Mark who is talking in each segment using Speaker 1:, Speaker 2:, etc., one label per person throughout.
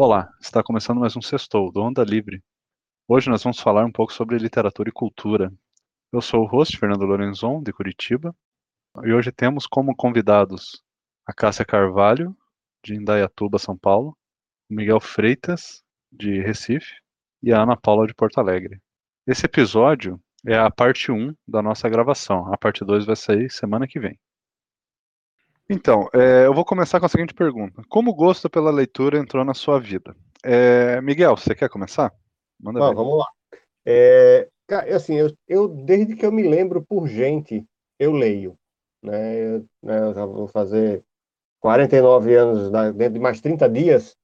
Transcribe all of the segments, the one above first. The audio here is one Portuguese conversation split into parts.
Speaker 1: Olá, está começando mais um Sextou, do Onda Livre. Hoje nós vamos falar um pouco sobre literatura e cultura. Eu sou o host, Fernando Lorenzon, de Curitiba, e hoje temos como convidados a Cássia Carvalho, de Indaiatuba, São Paulo, o Miguel Freitas, de Recife, e a Ana Paula, de Porto Alegre. Esse episódio é a parte 1 da nossa gravação. A parte 2 vai sair semana que vem. Então, é, eu vou começar com a seguinte pergunta: Como o gosto pela leitura entrou na sua vida? É, Miguel, você quer começar?
Speaker 2: Manda vamos lá. É, assim, eu, eu, desde que eu me lembro por gente, eu leio. Né? Eu, né, eu já vou fazer 49 anos dentro de mais 30 dias.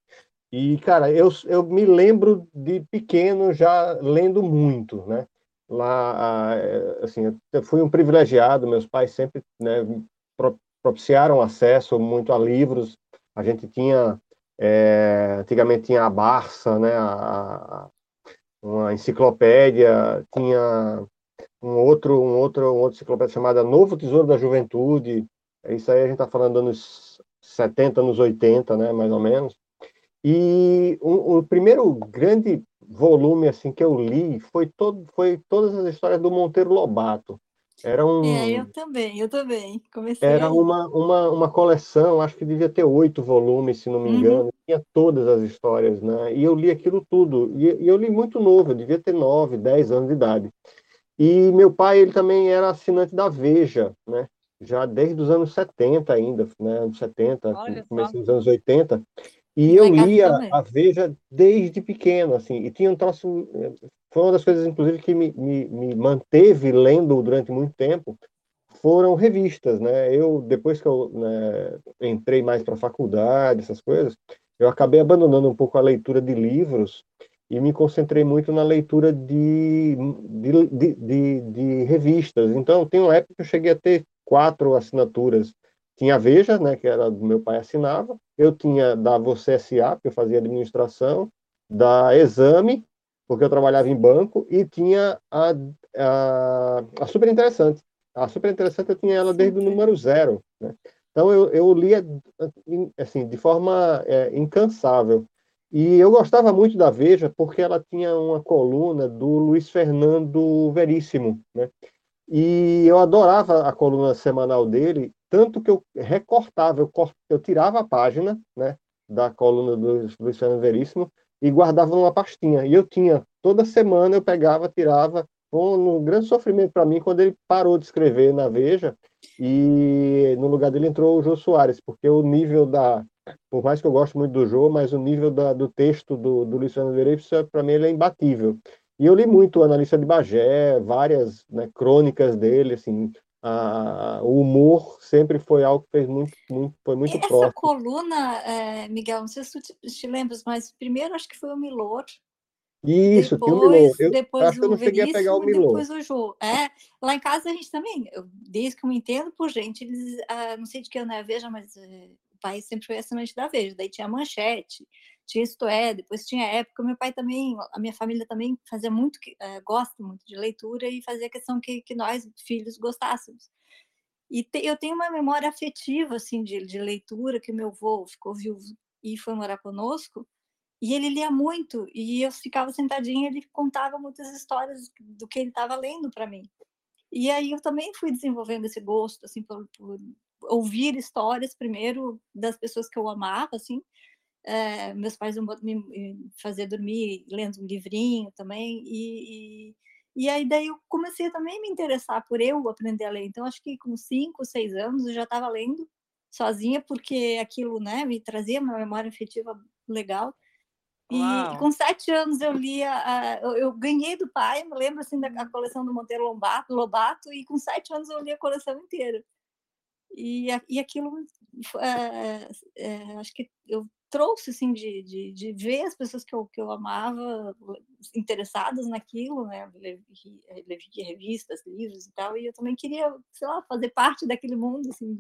Speaker 2: E, cara, eu, eu me lembro de pequeno já lendo muito, né? Lá, assim, eu fui um privilegiado, meus pais sempre né, propiciaram acesso muito a livros. A gente tinha, é, antigamente tinha a Barça, né, a, uma enciclopédia, tinha um outro, um outro, um outro enciclopédia chamada Novo Tesouro da Juventude. Isso aí a gente está falando anos 70, anos 80, né, mais ou menos. E o, o, primeiro grande volume assim que eu li foi todo, foi todas as histórias do Monteiro Lobato. Era um.
Speaker 3: É, eu também, eu também. Comecei
Speaker 2: era uma, uma, uma coleção, acho que devia ter oito volumes, se não me uhum. engano. Uhum. Tinha todas as histórias, né? E eu li aquilo tudo. E, e, eu li muito novo, eu devia ter nove, dez anos de idade. E meu pai, ele também era assinante da Veja, né? Já desde os anos 70 ainda, né? Anos 70, comecei dos anos 80. E eu lia a Veja desde pequeno, assim, e tinha um troço. Foi uma das coisas, inclusive, que me, me, me manteve lendo durante muito tempo, foram revistas, né? Eu, depois que eu né, entrei mais para a faculdade, essas coisas, eu acabei abandonando um pouco a leitura de livros e me concentrei muito na leitura de, de, de, de, de revistas. Então, tem uma época que eu cheguei a ter quatro assinaturas tinha a Veja, né, que era do meu pai assinava, eu tinha da Você S.A., que eu fazia administração, da Exame, porque eu trabalhava em banco, e tinha a, a, a Super Interessante. A Super Interessante eu tinha ela desde o número zero, né? Então eu, eu lia assim de forma é, incansável. E eu gostava muito da Veja porque ela tinha uma coluna do Luiz Fernando Veríssimo, né? E eu adorava a coluna semanal dele, tanto que eu recortava, eu, eu tirava a página né, da coluna do Luiz Fernando Veríssimo e guardava numa pastinha. E eu tinha, toda semana eu pegava, tirava, um, um grande sofrimento para mim quando ele parou de escrever na Veja e no lugar dele entrou o Jô Soares, porque o nível da. Por mais que eu goste muito do Jô, mas o nível da, do texto do, do Fernando Veríssimo, para mim, ele é imbatível. E eu li muito o Analista de Bagé, várias né, crônicas dele, assim, a, o humor sempre foi algo que fez muito, muito foi muito
Speaker 3: Essa
Speaker 2: próximo. Essa
Speaker 3: coluna, é, Miguel, não sei se tu te, te lembras, mas primeiro acho que foi o Milor.
Speaker 2: Isso,
Speaker 3: depois,
Speaker 2: o Milor. Eu
Speaker 3: depois
Speaker 2: acho que eu não cheguei a pegar o Milor.
Speaker 3: Depois o Jô. É, lá em casa a gente também, eu, desde que eu me entendo por gente, eles, ah, não sei de que ano é a Veja, mas eh, o pai sempre foi assinante da Veja, daí tinha Manchete, tinha Isto É, depois tinha Época. Meu pai também, a minha família também fazia muito, é, gosta muito de leitura e fazia questão que, que nós, filhos, gostássemos. E te, eu tenho uma memória afetiva, assim, de, de leitura, que meu avô ficou viúvo e foi morar conosco, e ele lia muito, e eu ficava sentadinha, ele contava muitas histórias do que ele estava lendo para mim. E aí eu também fui desenvolvendo esse gosto, assim, por, por ouvir histórias primeiro das pessoas que eu amava, assim, é, meus pais me faziam dormir lendo um livrinho também, e, e, e, aí daí eu comecei também a me interessar por eu aprender a ler. Então, acho que com cinco, seis anos eu já estava lendo sozinha, porque aquilo né, me trazia uma memória afetiva legal. E, e, com sete anos eu lia, eu, eu, ganhei do pai, me lembro assim da coleção do Monteiro Lobato, Lobato, e com sete anos eu li a coleção inteira. E, e aquilo, é, é, acho que eu trouxe, assim, de, de, de, ver as pessoas que eu, que eu amava interessadas naquilo, né? Levi revistas, livros e tal, e eu também queria, sei lá, fazer parte daquele mundo, assim.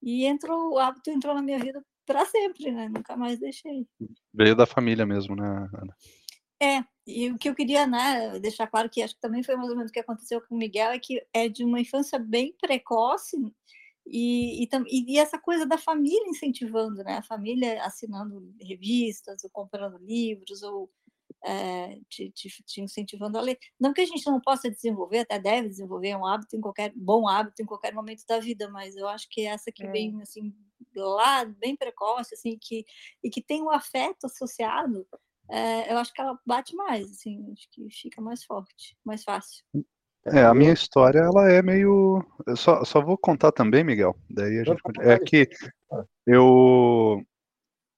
Speaker 3: E entrou, o hábito entrou na minha vida para sempre, né? Nunca mais deixei.
Speaker 1: Veio da família mesmo, né, Ana?
Speaker 3: É, e o que eu queria né, deixar claro que acho que também foi mais ou menos o que aconteceu com o Miguel, é que é de uma infância bem precoce, E, e, e, essa coisa da família incentivando, né? A família assinando revistas, ou comprando livros, ou é, te, te, te, incentivando a ler. Não que a gente não possa desenvolver, até deve desenvolver um hábito em qualquer bom hábito em qualquer momento da vida, mas eu acho que essa que é. vem assim lá bem precoce, assim, que e que tem o um afeto associado, é, eu acho que ela bate mais, assim, acho que fica mais forte, mais fácil.
Speaker 1: É, a minha história, ela é meio. Eu só, só vou contar também, Miguel. Daí a gente. É que eu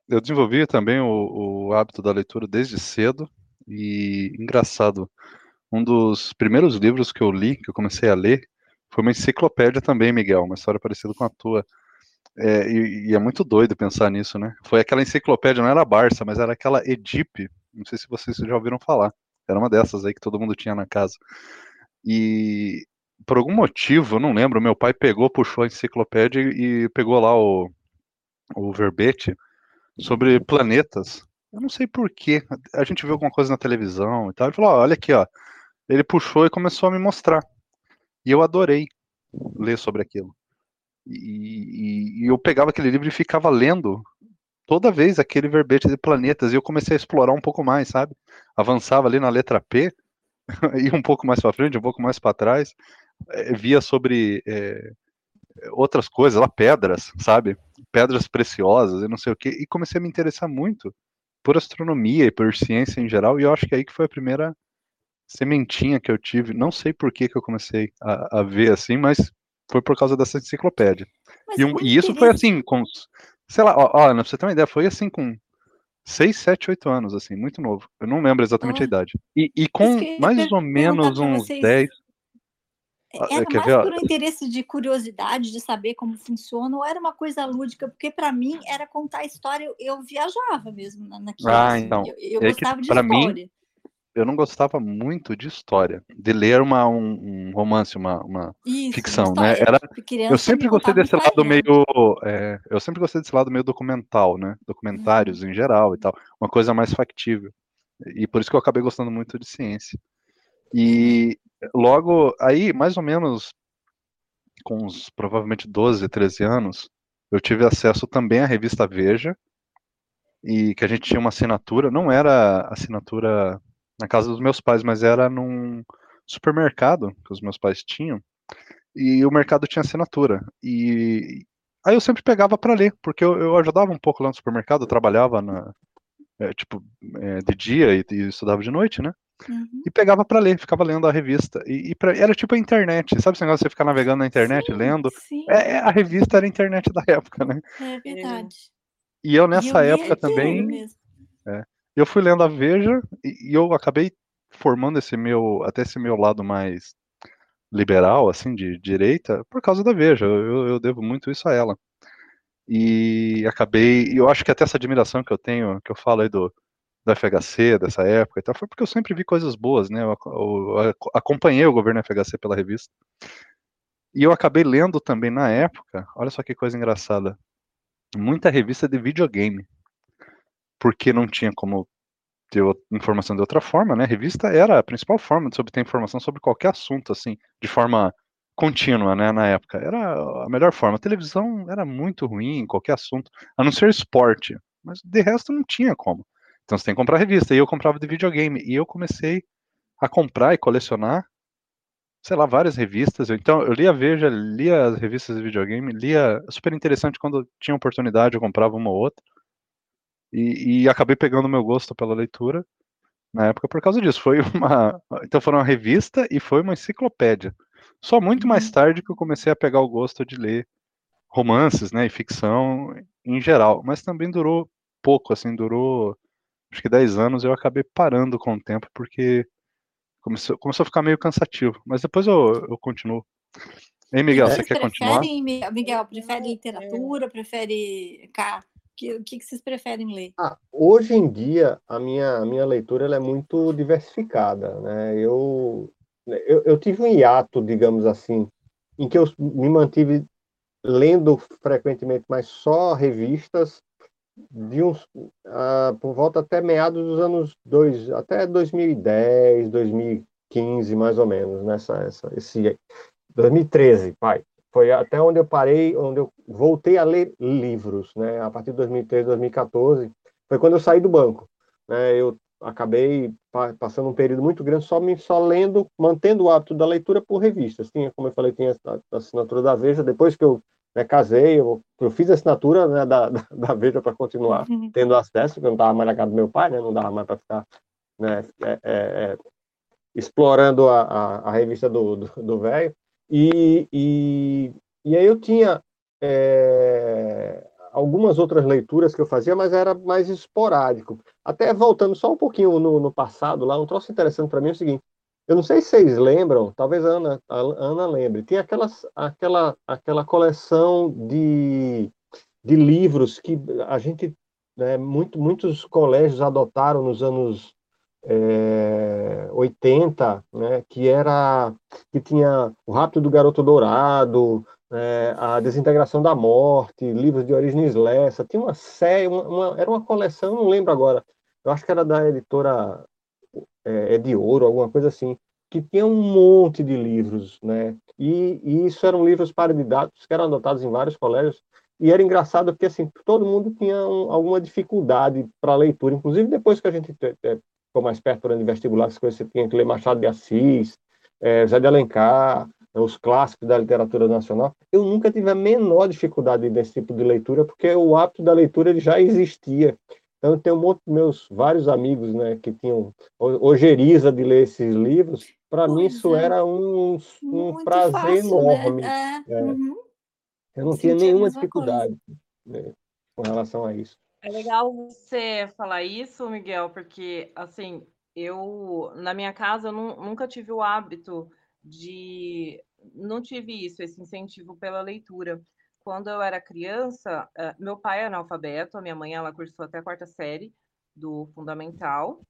Speaker 1: eu desenvolvi também o, o, hábito da leitura desde cedo e engraçado, um dos primeiros livros que eu li, que eu comecei a ler, foi uma enciclopédia também, Miguel, uma história parecida com a tua. É, e, e, é muito doido pensar nisso, né? Foi aquela enciclopédia, não era a Barça, mas era aquela Edipe, não sei se vocês já ouviram falar. Era uma dessas aí que todo mundo tinha na casa. E por algum motivo, eu não lembro, meu pai pegou, puxou a enciclopédia e, pegou lá o, o verbete sobre planetas. Eu não sei porquê. A gente viu alguma coisa na televisão e tal. Ele falou: olha aqui, ó. Ele puxou e começou a me mostrar. E eu adorei ler sobre aquilo. E, e, e eu pegava aquele livro e ficava lendo toda vez aquele verbete de planetas. E eu comecei a explorar um pouco mais, sabe? Avançava ali na letra P, ia um pouco mais para frente, um pouco mais para trás. É, via sobre é, outras coisas, lá pedras, sabe? Pedras preciosas e não sei o que, e comecei a me interessar muito por astronomia e por ciência em geral, e eu acho que é aí que foi a primeira sementinha que eu tive, não sei por que que eu comecei a, a ver assim, mas foi por causa dessa enciclopédia. E, um, e, isso foi assim, com, sei lá, ó, ó, pra você ter uma ideia, foi assim com 6, 7, 8 anos, assim, muito novo. Eu não lembro exatamente ah. a idade. E, e com mais ou menos uns vocês... 10,
Speaker 3: ah, era mais ver? por um interesse de curiosidade, de saber como funciona, ou era uma coisa lúdica? Porque para mim era contar a história, eu, eu viajava mesmo naquilo.
Speaker 1: Ah, assim, então.
Speaker 3: Eu, eu é gostava de história. Mim,
Speaker 1: eu não gostava muito de história, de ler uma, um, um romance, uma, uma Isso, ficção, né? Era, eu sempre gostei desse lado meio, é, eu sempre gostei desse lado meio documental, né? Documentários uhum. em geral e tal, uma coisa mais factível. E por isso que eu acabei gostando muito de ciência. E logo aí, mais ou menos com uns provavelmente 12, 13 anos, eu tive acesso também à revista Veja, e que a gente tinha uma assinatura, não era assinatura na casa dos meus pais, mas era num supermercado que os meus pais tinham, e o mercado tinha assinatura. E aí eu sempre pegava para ler, porque eu, eu, ajudava um pouco lá no supermercado, eu trabalhava na, é, tipo, é, de dia e, e, estudava de noite, né? Uhum. E pegava para ler, ficava lendo a revista. E, e pra, era tipo a internet, sabe esse negócio de você ficar navegando na internet, sim, lendo? Sim. É, é, a revista era a internet da época, né?
Speaker 3: É verdade.
Speaker 1: E eu nessa eu época também. É, eu fui lendo a Veja e, e, eu acabei formando esse meu, até esse meu lado mais liberal, assim, de direita, por causa da Veja. Eu, eu devo muito isso a ela. E acabei, eu acho que até essa admiração que eu tenho, que eu falo aí do, do FHC, dessa época e tal, foi porque eu sempre vi coisas boas, né? Eu, eu, eu acompanhei o governo FHC pela revista. E eu acabei lendo também na época, olha só que coisa engraçada, muita revista de videogame. Porque não tinha como ter informação de outra forma, né? A revista era a principal forma de se obter informação sobre qualquer assunto, assim, de forma contínua, né, na época. Era a melhor forma. A televisão era muito ruim em qualquer assunto, a não ser esporte. Mas de resto não tinha como. Então você tem que comprar revista. E eu comprava de videogame. E eu comecei a comprar e colecionar, sei lá, várias revistas. Então eu lia Veja, lia as revistas de videogame, lia. Super interessante quando tinha oportunidade, eu comprava uma ou outra. E, e acabei pegando meu gosto pela leitura na época por causa disso. Foi uma. Então foi uma revista e foi uma enciclopédia. Só muito mais uhum. tarde que eu comecei a pegar o gosto de ler romances, né, e ficção em geral. Mas também durou pouco, assim, durou acho que 10 anos, eu acabei parando com o tempo, porque começou, começou a ficar meio cansativo. Mas depois eu, eu continuo. Ei, Miguel, você quer continuar?
Speaker 3: Miguel, prefere literatura, prefere cá? O que, que, que vocês preferem ler?
Speaker 2: Ah, hoje em dia, a minha, a minha leitura é muito diversificada. Né? Eu, eu, eu tive um hiato, digamos assim, em que eu me mantive lendo frequentemente, mas só revistas de uns uh, por volta até meados dos anos dois, até 2010, 2015 mais ou menos nessa essa esse 2013, pai. Foi até onde eu parei, onde eu voltei a ler livros, né? A partir de 2013, 2014, foi quando eu saí do banco, né? Eu acabei passando um período muito grande só me só lendo, mantendo o hábito da leitura por revistas. Tinha, como eu falei, tinha a assinatura da Veja. Depois que eu né, casei, eu, eu, fiz a assinatura né, da, da, da, Veja para continuar uhum. tendo acesso, porque eu não estava mais na casa do meu pai, né? Não dava mais para ficar né, é, é, é, explorando a, a, a, revista do velho. E, e, e aí eu tinha é, algumas outras leituras que eu fazia, mas era mais esporádico. Até voltando só um pouquinho no, no passado, lá, um troço interessante para mim é o seguinte: eu não sei se vocês lembram, talvez a Ana, a Ana lembre, tinha aquelas, aquela, aquela coleção de, de livros que a gente, né, muito, muitos colégios adotaram nos anos é, 80, né, que era que tinha o Rápido do Garoto Dourado, é, a Desintegração da Morte, livros de origem Lessa, tinha uma série, uma, uma, era uma coleção, não lembro agora, eu acho que era da editora é, é de Ouro, alguma coisa assim, que tinha um monte de livros, né, e, e isso eram livros paradidáticos que eram adotados em vários colégios, e era engraçado porque assim todo mundo tinha um, alguma dificuldade para leitura, inclusive depois que a gente ficou mais perto durante o vestibular, as coisas você tinha que ler Machado de Assis, é, José de Alencar, é, os clássicos da literatura nacional. Eu nunca tive a menor dificuldade nesse tipo de leitura, porque o hábito da leitura ele já existia. Então, eu tenho um monte de meus vários amigos né, que tinham ojeriza de ler esses livros. Para mim, isso é. era um, um prazer fácil, né? enorme. Né? É. Uhum. Eu não Sim, tinha nenhuma dificuldade né, com relação a isso.
Speaker 4: É legal você falar isso, Miguel, porque assim, eu na minha casa eu nunca tive o hábito de não tive isso, esse incentivo pela leitura. Quando eu era criança, eh, meu pai é analfabeto, a minha mãe ela cursou até a quarta série do fundamental.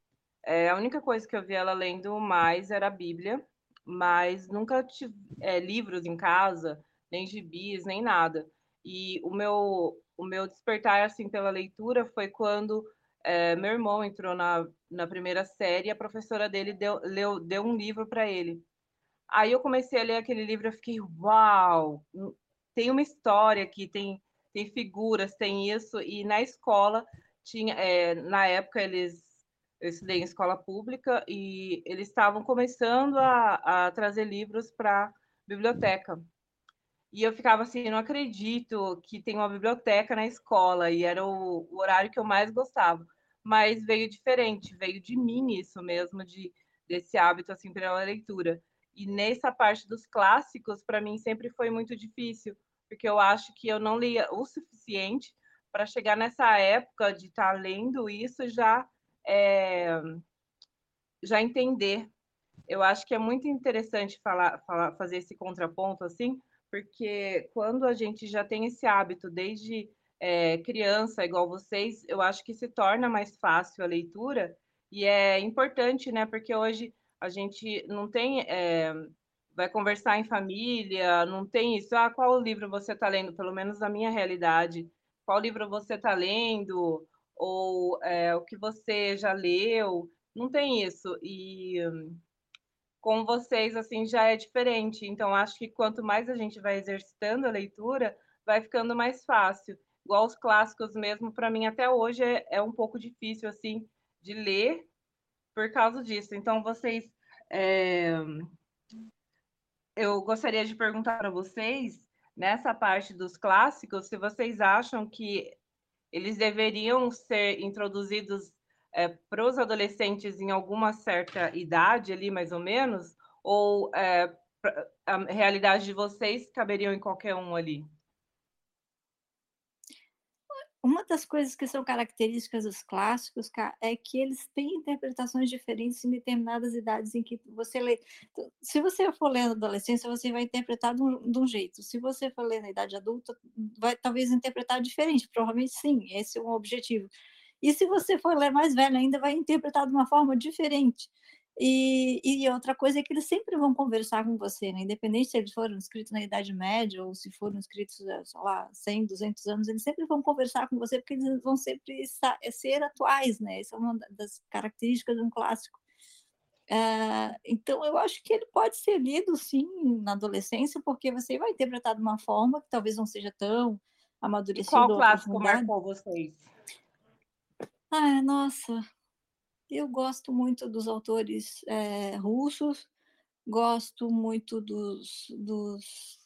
Speaker 4: É, a única coisa que eu vi ela lendo mais era a Bíblia, mas nunca tive é, livros em casa, nem gibis, nem nada. E o meu o meu despertar assim pela leitura foi quando é, meu irmão entrou na, na primeira série e a professora dele deu, leu, deu um livro para ele. Aí eu comecei a ler aquele livro e fiquei, uau, tem uma história aqui, tem, tem figuras, tem isso. E na escola, tinha, é, na época eles, eu estudei em escola pública e eles estavam começando a, a trazer livros para biblioteca. E eu ficava assim, não acredito que tem uma biblioteca na escola, e era o, o, horário que eu mais gostava. Mas veio diferente, veio de mim isso mesmo, de desse hábito assim pela leitura. E nessa parte dos clássicos, para mim sempre foi muito difícil, porque eu acho que eu não lia o suficiente para chegar nessa época de estar tá lendo isso já é, já entender. Eu acho que é muito interessante falar, falar fazer esse contraponto assim, porque quando a gente já tem esse hábito desde é, criança, igual vocês, eu acho que se torna mais fácil a leitura e é importante, né? Porque hoje a gente não tem, é, vai conversar em família, não tem isso. Ah, qual livro você está lendo? Pelo menos na minha realidade, qual livro você está lendo? Ou é, o que você já leu? Não tem isso. E com vocês assim já é diferente. Então acho que quanto mais a gente vai exercitando a leitura, vai ficando mais fácil. Igual os clássicos mesmo, para mim até hoje é, é, um pouco difícil assim de ler por causa disso. Então vocês, é... eu gostaria de perguntar para vocês nessa parte dos clássicos, se vocês acham que eles deveriam ser introduzidos é, para os adolescentes em alguma certa idade ali, mais ou menos, ou é, a realidade de vocês caberiam em qualquer um ali?
Speaker 3: Uma das coisas que são características dos clássicos é que eles têm interpretações diferentes em determinadas idades em que você lê. Se você for ler na adolescência, você vai interpretar de um, de um jeito. Se você for ler na idade adulta, vai talvez interpretar diferente. Provavelmente sim, esse é um objetivo. E se você for ler mais velho ainda, vai interpretar de uma forma diferente. E, e, outra coisa é que eles sempre vão conversar com você, né? independente se eles foram escritos na Idade Média ou se foram escritos, eh, sei lá, 100, 200 anos, eles sempre vão conversar com você porque eles vão sempre eh, ser atuais, né? Essa é uma das características de um clássico. Uh, então, eu acho que ele pode ser lido, sim, na adolescência, porque você vai interpretar de uma forma que talvez não seja tão amadurecida.
Speaker 4: Qual clássico marcou vocês?
Speaker 3: Ah, nossa, eu gosto muito dos autores é, russos, gosto muito dos, dos,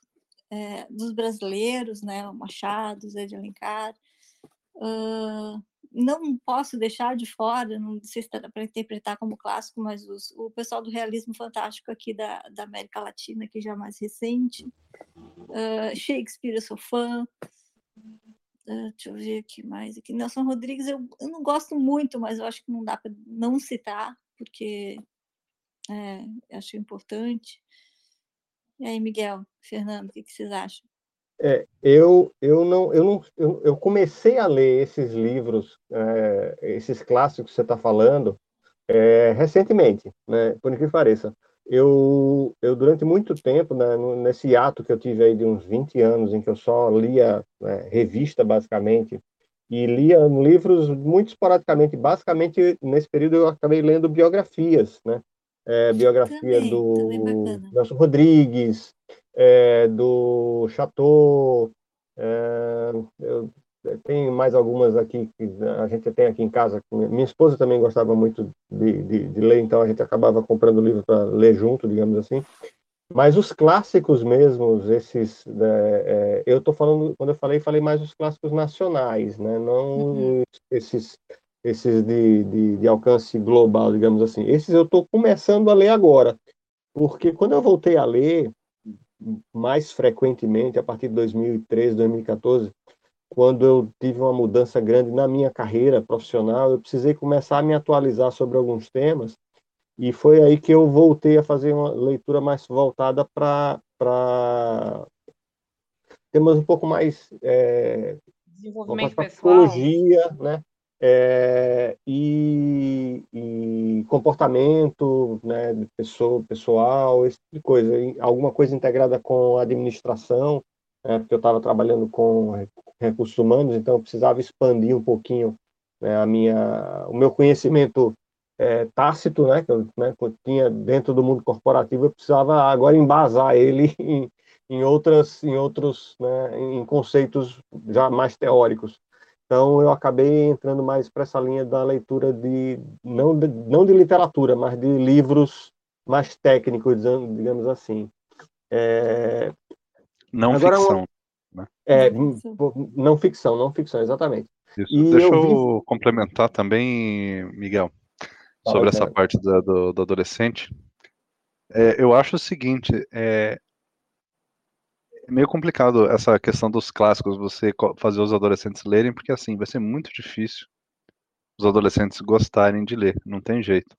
Speaker 3: é, dos brasileiros, né, Machado, Zé de Alencar. Uh, não posso deixar de fora, não sei se dá para interpretar como clássico, mas os, o pessoal do realismo fantástico aqui da, da América Latina, que já é mais recente. Uh, Shakespeare, eu sou fã. Deixa eu ver aqui mais. Aqui. Nelson Rodrigues, eu, eu não gosto muito, mas eu acho que não dá para não citar, porque é, acho importante. E aí, Miguel, Fernando, o que, que vocês acham?
Speaker 2: É, eu, eu não, eu não, eu, eu, comecei a ler esses livros, é, esses clássicos que você está falando, é, recentemente, né? Por que pareça. Eu, eu durante muito tempo, né, nesse ato que eu tive aí de uns 20 anos, em que eu só lia né, revista, basicamente, e lia livros muito esporadicamente. Basicamente, nesse período, eu acabei lendo biografias, né? É, biografia
Speaker 3: também,
Speaker 2: do
Speaker 3: também
Speaker 2: Nelson Rodrigues, é, do Chateau. É, eu, tem mais algumas aqui que a gente tem aqui em casa. Minha esposa também gostava muito de, de, de ler, então a gente acabava comprando livro para ler junto, digamos assim. Mas os clássicos mesmos, esses, é, é, eu estou falando, quando eu falei, falei mais os clássicos nacionais, né? Não uhum. esses, esses de, de, de, alcance global, digamos assim. Esses eu estou começando a ler agora, porque quando eu voltei a ler, mais frequentemente a partir de 2013, 2014, quando eu tive uma mudança grande na minha carreira profissional, eu precisei começar a me atualizar sobre alguns temas, e foi aí que eu voltei a fazer uma leitura mais voltada para temas um pouco mais
Speaker 4: é, desenvolvimento
Speaker 2: pessoal, psicologia, né? É, e, e, comportamento né, pessoa, pessoal, esse tipo de coisa. Alguma coisa integrada com administração, né, porque eu estava trabalhando com recursos humanos, então eu precisava expandir um pouquinho né, a minha, o meu conhecimento é, tácito, né, que eu, né, que eu tinha dentro do mundo corporativo, eu precisava agora embasar ele em, em outras, em outros, né, em conceitos já mais teóricos. Então, eu acabei entrando mais para essa linha da leitura de não, de, não de literatura, mas de livros mais técnicos, digamos assim. É...
Speaker 1: Não Agora, ficção.
Speaker 2: Uma... Né? É, não ficção, não ficção, exatamente.
Speaker 1: Isso. Deixa eu, eu vi... complementar também, Miguel, sobre essa parte da, do, do, adolescente. É, eu acho o seguinte, é, é meio complicado essa questão dos clássicos, você fazer os adolescentes lerem, porque assim, vai ser muito difícil os adolescentes gostarem de ler, não tem jeito.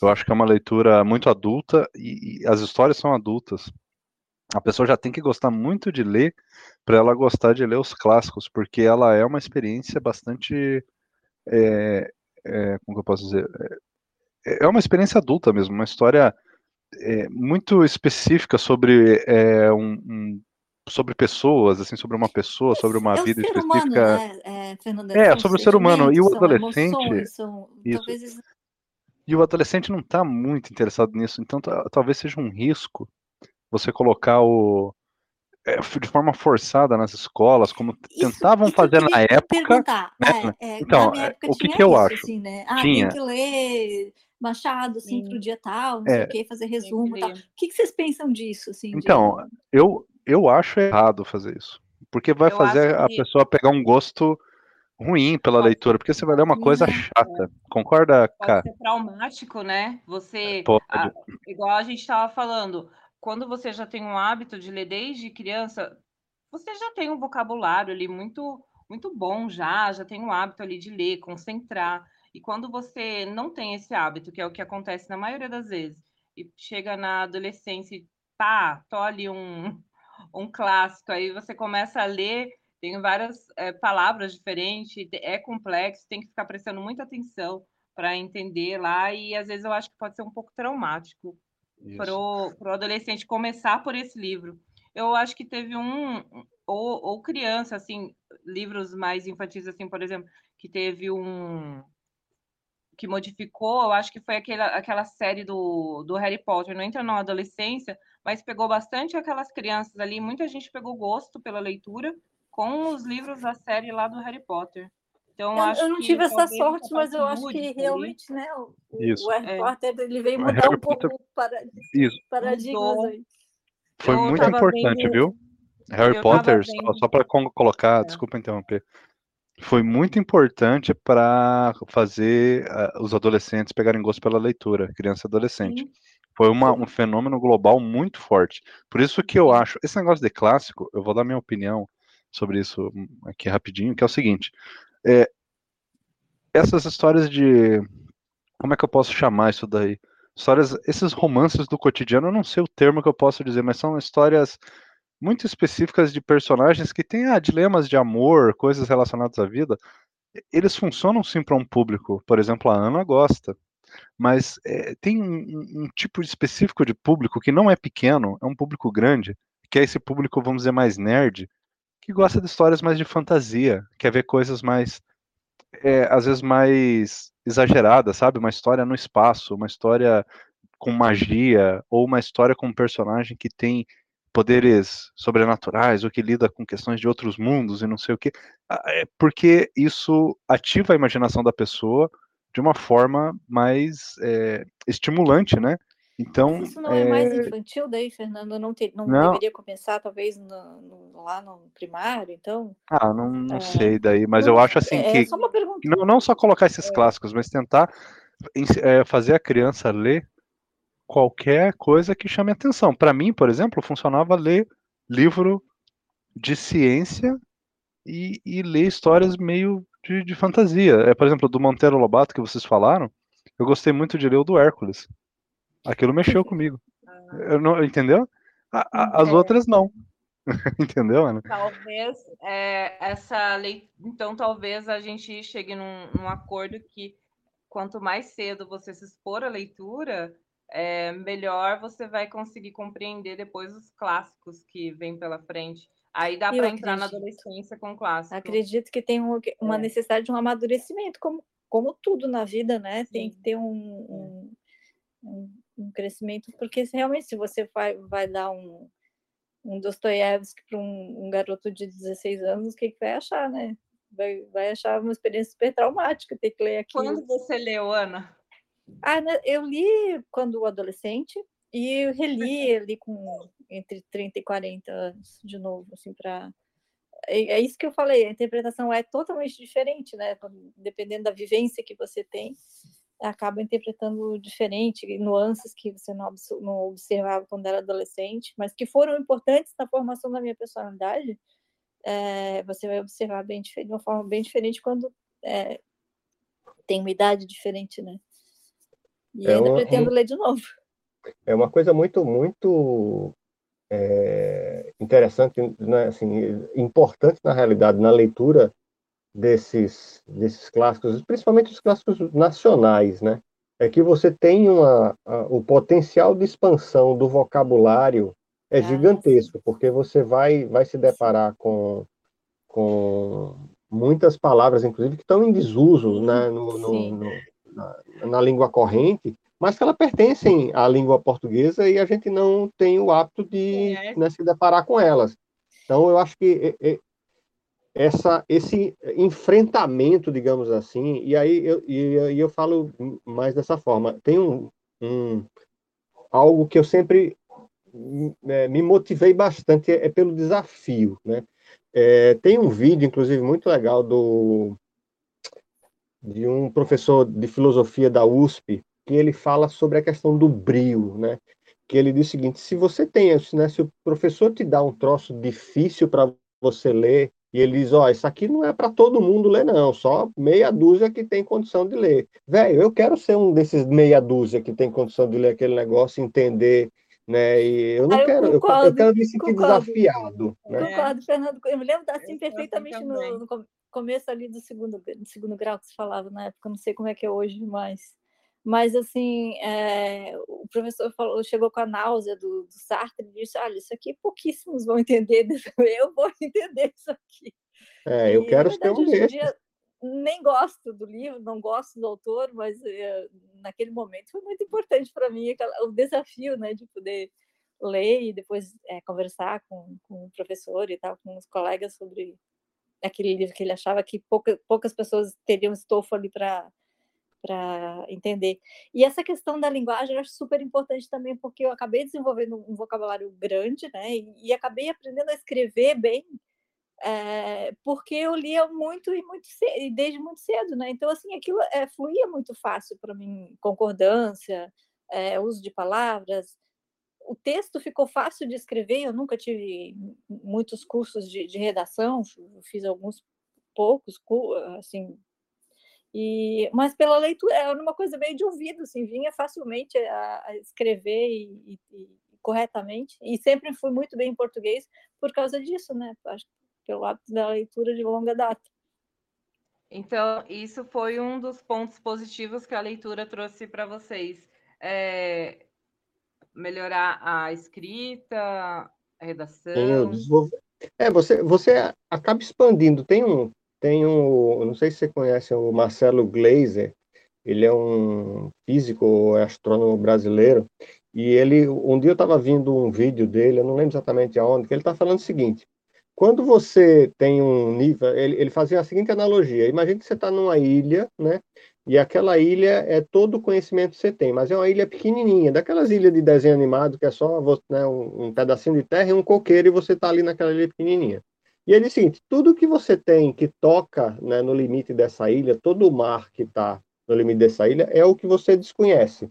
Speaker 1: Eu acho que é uma leitura muito adulta e, e as histórias são adultas. A pessoa já tem que gostar muito de ler para ela gostar de ler os clássicos, porque ela é uma experiência bastante. É, é, como que eu posso dizer? É, é uma experiência adulta mesmo, uma história é, muito específica sobre é, um, um, sobre pessoas, assim, sobre uma pessoa, sobre uma
Speaker 3: é
Speaker 1: vida
Speaker 3: específica. Humano, né?
Speaker 1: é, Fernanda, é, sobre o ser humano. E o adolescente. Emoções, são, isso. E o adolescente não está muito interessado nisso, então talvez seja um risco você colocar o. É, de forma forçada nas escolas, como isso, tentavam fazer na época. Né?
Speaker 3: É, é,
Speaker 1: então,
Speaker 3: época
Speaker 1: o que, que eu
Speaker 3: isso,
Speaker 1: acho?
Speaker 3: Assim, né? Ah,
Speaker 1: tinha.
Speaker 3: tem que ler Machado, assim, para o dia tal, não sei o quê, fazer resumo tal. O que, que vocês pensam disso? Assim,
Speaker 1: então,
Speaker 3: de...
Speaker 1: eu, eu acho errado fazer isso. Porque vai eu fazer a pessoa pegar um gosto ruim pela leitura, porque você vai ler uma coisa é. chata. Concorda,
Speaker 4: Pode ser traumático, né? Você, a, igual a gente estava falando, quando você já tem um hábito de ler desde criança, você já tem um vocabulário ali muito muito bom já, já tem um hábito ali de ler, concentrar. E quando você não tem esse hábito, que é o que acontece na maioria das vezes, e chega na adolescência e pá, ali um, um clássico, aí você começa a ler, tem várias é, palavras diferentes, é complexo, tem que ficar prestando muita atenção para entender lá, e às vezes eu acho que pode ser um pouco traumático para o adolescente começar por esse livro. Eu acho que teve um, ou, ou criança, assim, livros mais infantis, assim, por exemplo, que teve um que modificou, eu acho que foi aquela, aquela série do, do Harry Potter, não entra na adolescência, mas pegou bastante aquelas crianças ali, muita gente pegou gosto pela leitura com os livros da série lá do Harry Potter. Então,
Speaker 3: eu,
Speaker 4: acho
Speaker 3: eu não tive essa sorte, mas eu acho que realmente, né, o, o Harry é. Potter ele veio mudar Harry um pouco o para, paradigmas aí.
Speaker 1: Foi eu muito importante, vendo... viu? Harry Potter, só, só para colocar, é. desculpa interromper, foi muito importante para fazer uh, os adolescentes pegarem gosto pela leitura, criança e adolescente. Sim. Foi uma, um fenômeno global muito forte. Por isso que eu acho, esse negócio de clássico, eu vou dar minha opinião sobre isso aqui rapidinho, que é o seguinte, é, essas histórias de, como é que eu posso chamar isso daí? Histórias, esses romances do cotidiano, eu não sei o termo que eu posso dizer, mas são histórias muito específicas de personagens que têm ah, dilemas de amor, coisas relacionadas à vida, eles funcionam sim para um público. Por exemplo, a Ana gosta. Mas é, tem um, um, tipo específico de público que não é pequeno, é um público grande, que é esse público, vamos dizer, mais nerd, que gosta de histórias mais de fantasia, quer ver coisas mais, é, às vezes, mais exageradas, sabe? Uma história no espaço, uma história com magia, ou uma história com um personagem que tem poderes sobrenaturais, ou que lida com questões de outros mundos e não sei o que, é porque isso ativa a imaginação da pessoa de uma forma mais é, estimulante, né? Então,
Speaker 3: Mas isso não é... é... mais infantil daí, Fernando? Não, te, não, não. deveria começar, talvez, no, no, lá no primário, então?
Speaker 1: Ah, não, não é... sei daí, mas eu acho assim é, que... É só uma pergunta. Não, não só colocar esses é. clássicos, mas tentar é, fazer a criança ler qualquer coisa que chame atenção. Para mim, por exemplo, funcionava ler livro de ciência e, e ler histórias meio de, de, fantasia. É, por exemplo, do Monteiro Lobato que vocês falaram, eu gostei muito de ler o do Hércules. Aquilo mexeu comigo. Ah. Eu não, entendeu? A, a, as outras não. entendeu, Ana?
Speaker 4: Talvez é, essa lei. Então, talvez a gente chegue num, num acordo que quanto mais cedo você se expor à leitura, é, melhor você vai conseguir compreender depois os clássicos que vêm pela frente. Aí dá para entrar na adolescência com clássicos.
Speaker 3: Acredito que tem um, uma é. necessidade de um amadurecimento, como, como tudo na vida, né? Tem Sim. que ter um, um, um, crescimento, porque realmente se você vai, vai dar um, um Dostoiévski para um, um, garoto de 16 anos, o que, que vai achar, né? Vai, vai achar uma experiência super traumática ter que ler aquilo.
Speaker 4: Quando você leu, Ana?
Speaker 3: Ah, né, eu li quando adolescente e reli ali com entre 30 e 40 anos de novo, assim, para é, é, isso que eu falei, a interpretação é totalmente diferente, né? Dependendo da vivência que você tem, acaba interpretando diferente, nuances que você não, não observava quando era adolescente, mas que foram importantes na formação da minha personalidade. É, você vai observar bem de uma forma bem diferente quando é, tem uma idade diferente, né? E é ainda uma, pretendo ler de novo.
Speaker 2: É uma coisa muito, muito é, interessante, né, assim, importante na realidade, na leitura desses, desses clássicos, principalmente os clássicos nacionais, né? É que você tem uma, a, o potencial de expansão do vocabulário é ah, gigantesco, porque você vai, vai se deparar com, com muitas palavras, inclusive, que estão em desuso né, no, no, no na, na língua corrente, mas que elas pertencem à língua portuguesa e a gente não tem o hábito de é. né, se deparar com elas. Então, eu acho que essa, esse enfrentamento, digamos assim, e aí eu, e eu falo mais dessa forma, tem um, um algo que eu sempre é, me motivei bastante, é, pelo desafio, né? É, tem um vídeo, inclusive, muito legal do de um professor de filosofia da USP, que ele fala sobre a questão do brio, né? Que ele diz o seguinte: se você tem, né, se o professor te dá um troço difícil para você ler, e ele diz: Ó, oh, isso aqui não é para todo mundo ler, não, só meia dúzia que tem condição de ler. Velho, eu quero ser um desses meia dúzia que tem condição de ler aquele negócio, entender. Né? E eu não ah, eu quero, concordo, eu, eu, quero me sentir concordo, desafiado. Né?
Speaker 3: Concordo, Fernando. Eu me lembro assim perfeitamente no, no, começo ali do segundo, do segundo grau que se falava na época, não sei como é que é hoje, mas, mas assim, é, o professor falou, chegou com a náusea do, do Sartre e disse, olha, isso aqui pouquíssimos vão entender, eu vou entender isso aqui.
Speaker 2: É, eu e, quero verdade, ser um desses. Dia,
Speaker 3: nem gosto do livro, não gosto do autor, mas é, naquele momento foi muito importante para mim aquela, o desafio, né, de poder ler e depois é, conversar com, com o professor e tal, com os colegas sobre aquele livro que ele achava que pouca, poucas pessoas teriam estofo ali para para entender. E essa questão da linguagem eu acho super importante também, porque eu acabei desenvolvendo um vocabulário grande, né? E, e acabei aprendendo a escrever bem, é, porque eu lia muito e muito cedo, desde muito cedo, né? Então, assim, aquilo é, fluía muito fácil para mim, concordância, é, uso de palavras. O texto ficou fácil de escrever, eu nunca tive muitos cursos de, de redação, fiz alguns poucos, assim, e, mas pela leitura, era uma coisa meio de ouvido, assim, vinha facilmente a, a escrever e, e, e, corretamente, e sempre fui muito bem em português por causa disso, né? Acho pelo hábito da leitura de longa data.
Speaker 4: Então, isso foi um dos pontos positivos que a leitura trouxe para vocês. É, melhorar a escrita, a redação.
Speaker 2: É, você, você acaba expandindo. Tem um, tem um, não sei se você conhece o Marcelo Gleiser, ele é um físico astrônomo brasileiro, e ele, um dia eu estava vendo um vídeo dele, eu não lembro exatamente aonde, que ele está falando o seguinte, quando você tem um nível, ele, ele fazia a seguinte analogia, imagine que você está numa ilha, né, e aquela ilha é todo o conhecimento que você tem, mas é uma ilha pequenininha, daquelas ilhas de desenho animado que é só né, um, um pedacinho de terra e um coqueiro e você está ali naquela ilha pequenininha. E ele seguinte, tudo que você tem que toca né, no limite dessa ilha, todo o mar que está no limite dessa ilha, é o que você desconhece.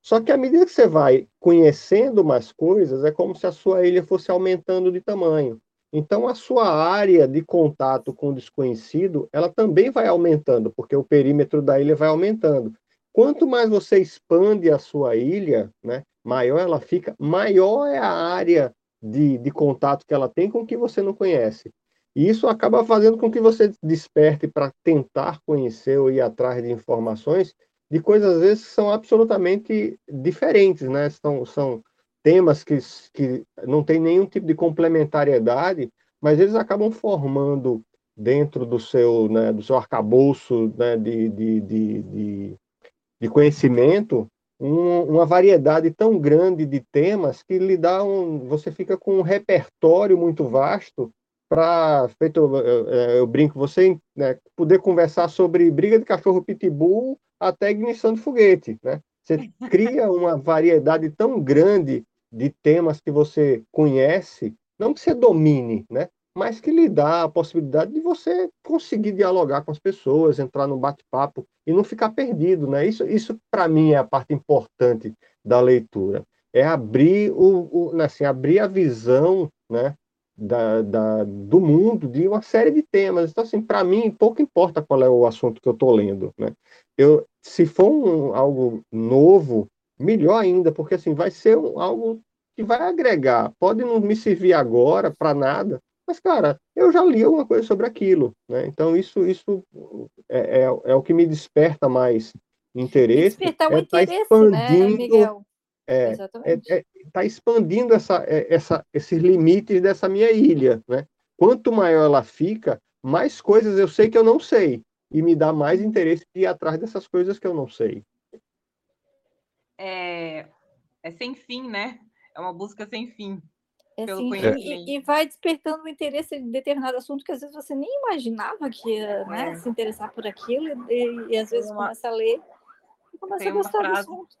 Speaker 2: Só que à medida que você vai conhecendo mais coisas, é como se a sua ilha fosse aumentando de tamanho. Então, a sua área de contato com o desconhecido, ela também vai aumentando, porque o perímetro da ilha vai aumentando. Quanto mais você expande a sua ilha, né, maior ela fica, maior é a área de, de contato que ela tem com o que você não conhece. E isso acaba fazendo com que você desperte para tentar conhecer ou ir atrás de informações de coisas, às vezes, que são absolutamente diferentes, né? São, são temas que, que não têm nenhum tipo de complementariedade, mas eles acabam formando dentro do seu, né, do seu arcabouço né, de, de, de, de, de conhecimento um, uma variedade tão grande de temas que lhe dá um, você fica com um repertório muito vasto para feito eu, eu, eu, brinco você né, poder conversar sobre briga de cachorro pitbull até ignição de foguete, né? Você cria uma variedade tão grande de temas que você conhece, não que você domine, né? Mas que lhe dá a possibilidade de você conseguir dialogar com as pessoas, entrar no bate-papo e não ficar perdido, né? Isso, isso para mim é a parte importante da leitura, é abrir o, o né, assim, abrir a visão, né? Da, da, do mundo de uma série de temas. Então, assim, para mim, pouco importa qual é o assunto que eu estou lendo, né? Eu, se for um, algo novo, melhor ainda, porque assim vai ser um, algo que vai agregar. Pode não me servir agora para nada, mas, cara, eu já li alguma coisa sobre aquilo, né? Então, isso, isso é, é, é o que me desperta mais interesse.
Speaker 3: Despertar o é interesse, tá expandindo, né, Miguel?
Speaker 2: É, Exatamente. É, é, tá expandindo essa, é, essa, esses limites dessa minha ilha, né? Quanto maior ela fica, mais coisas eu sei que eu não sei. E me dá mais interesse de ir atrás dessas coisas que eu não sei.
Speaker 4: É, é sem fim, né? É uma busca sem fim.
Speaker 3: É assim, e, e, vai despertando o interesse em determinado assunto que às vezes você nem imaginava que ia né, é. se interessar por aquilo, e, e às vezes uma... começa a ler e começa a gostar frase... do assunto.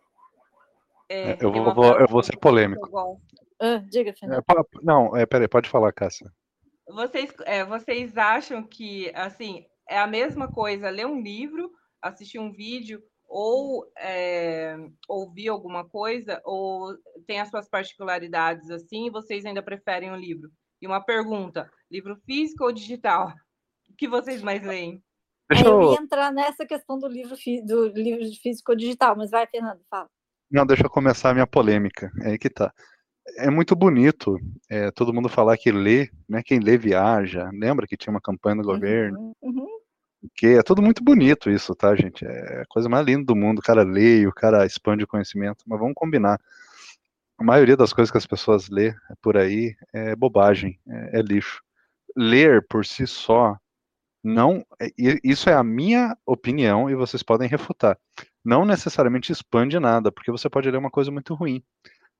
Speaker 1: É, é eu, vou, vou, eu vou ser polêmico.
Speaker 3: Ah, diga, Fernando.
Speaker 1: não, é, peraí, pode falar, Cássia.
Speaker 4: Vocês, é, vocês acham que assim é a mesma coisa ler um livro, assistir um vídeo ou é, ouvir alguma coisa, ou tem as suas particularidades assim, e vocês ainda preferem o um livro? E uma pergunta: livro físico ou digital? O que vocês mais leem?
Speaker 3: Deixa eu... eu ia entrar nessa questão do livro, do livro físico ou digital, mas vai, Fernando, fala.
Speaker 1: Não, deixa eu começar a minha polêmica. É aí que tá. É muito bonito é, todo mundo falar que lê, né? Quem lê viaja. Lembra que tinha uma campanha do governo?
Speaker 3: Uhum, uhum
Speaker 1: que é tudo muito bonito isso, tá, gente? É a coisa mais linda do mundo. O cara lê, o cara expande o conhecimento, mas vamos combinar. A maioria das coisas que as pessoas lê por aí é bobagem, é, é lixo. Ler por si só não, é, isso é a minha opinião e vocês podem refutar. Não necessariamente expande nada, porque você pode ler uma coisa muito ruim.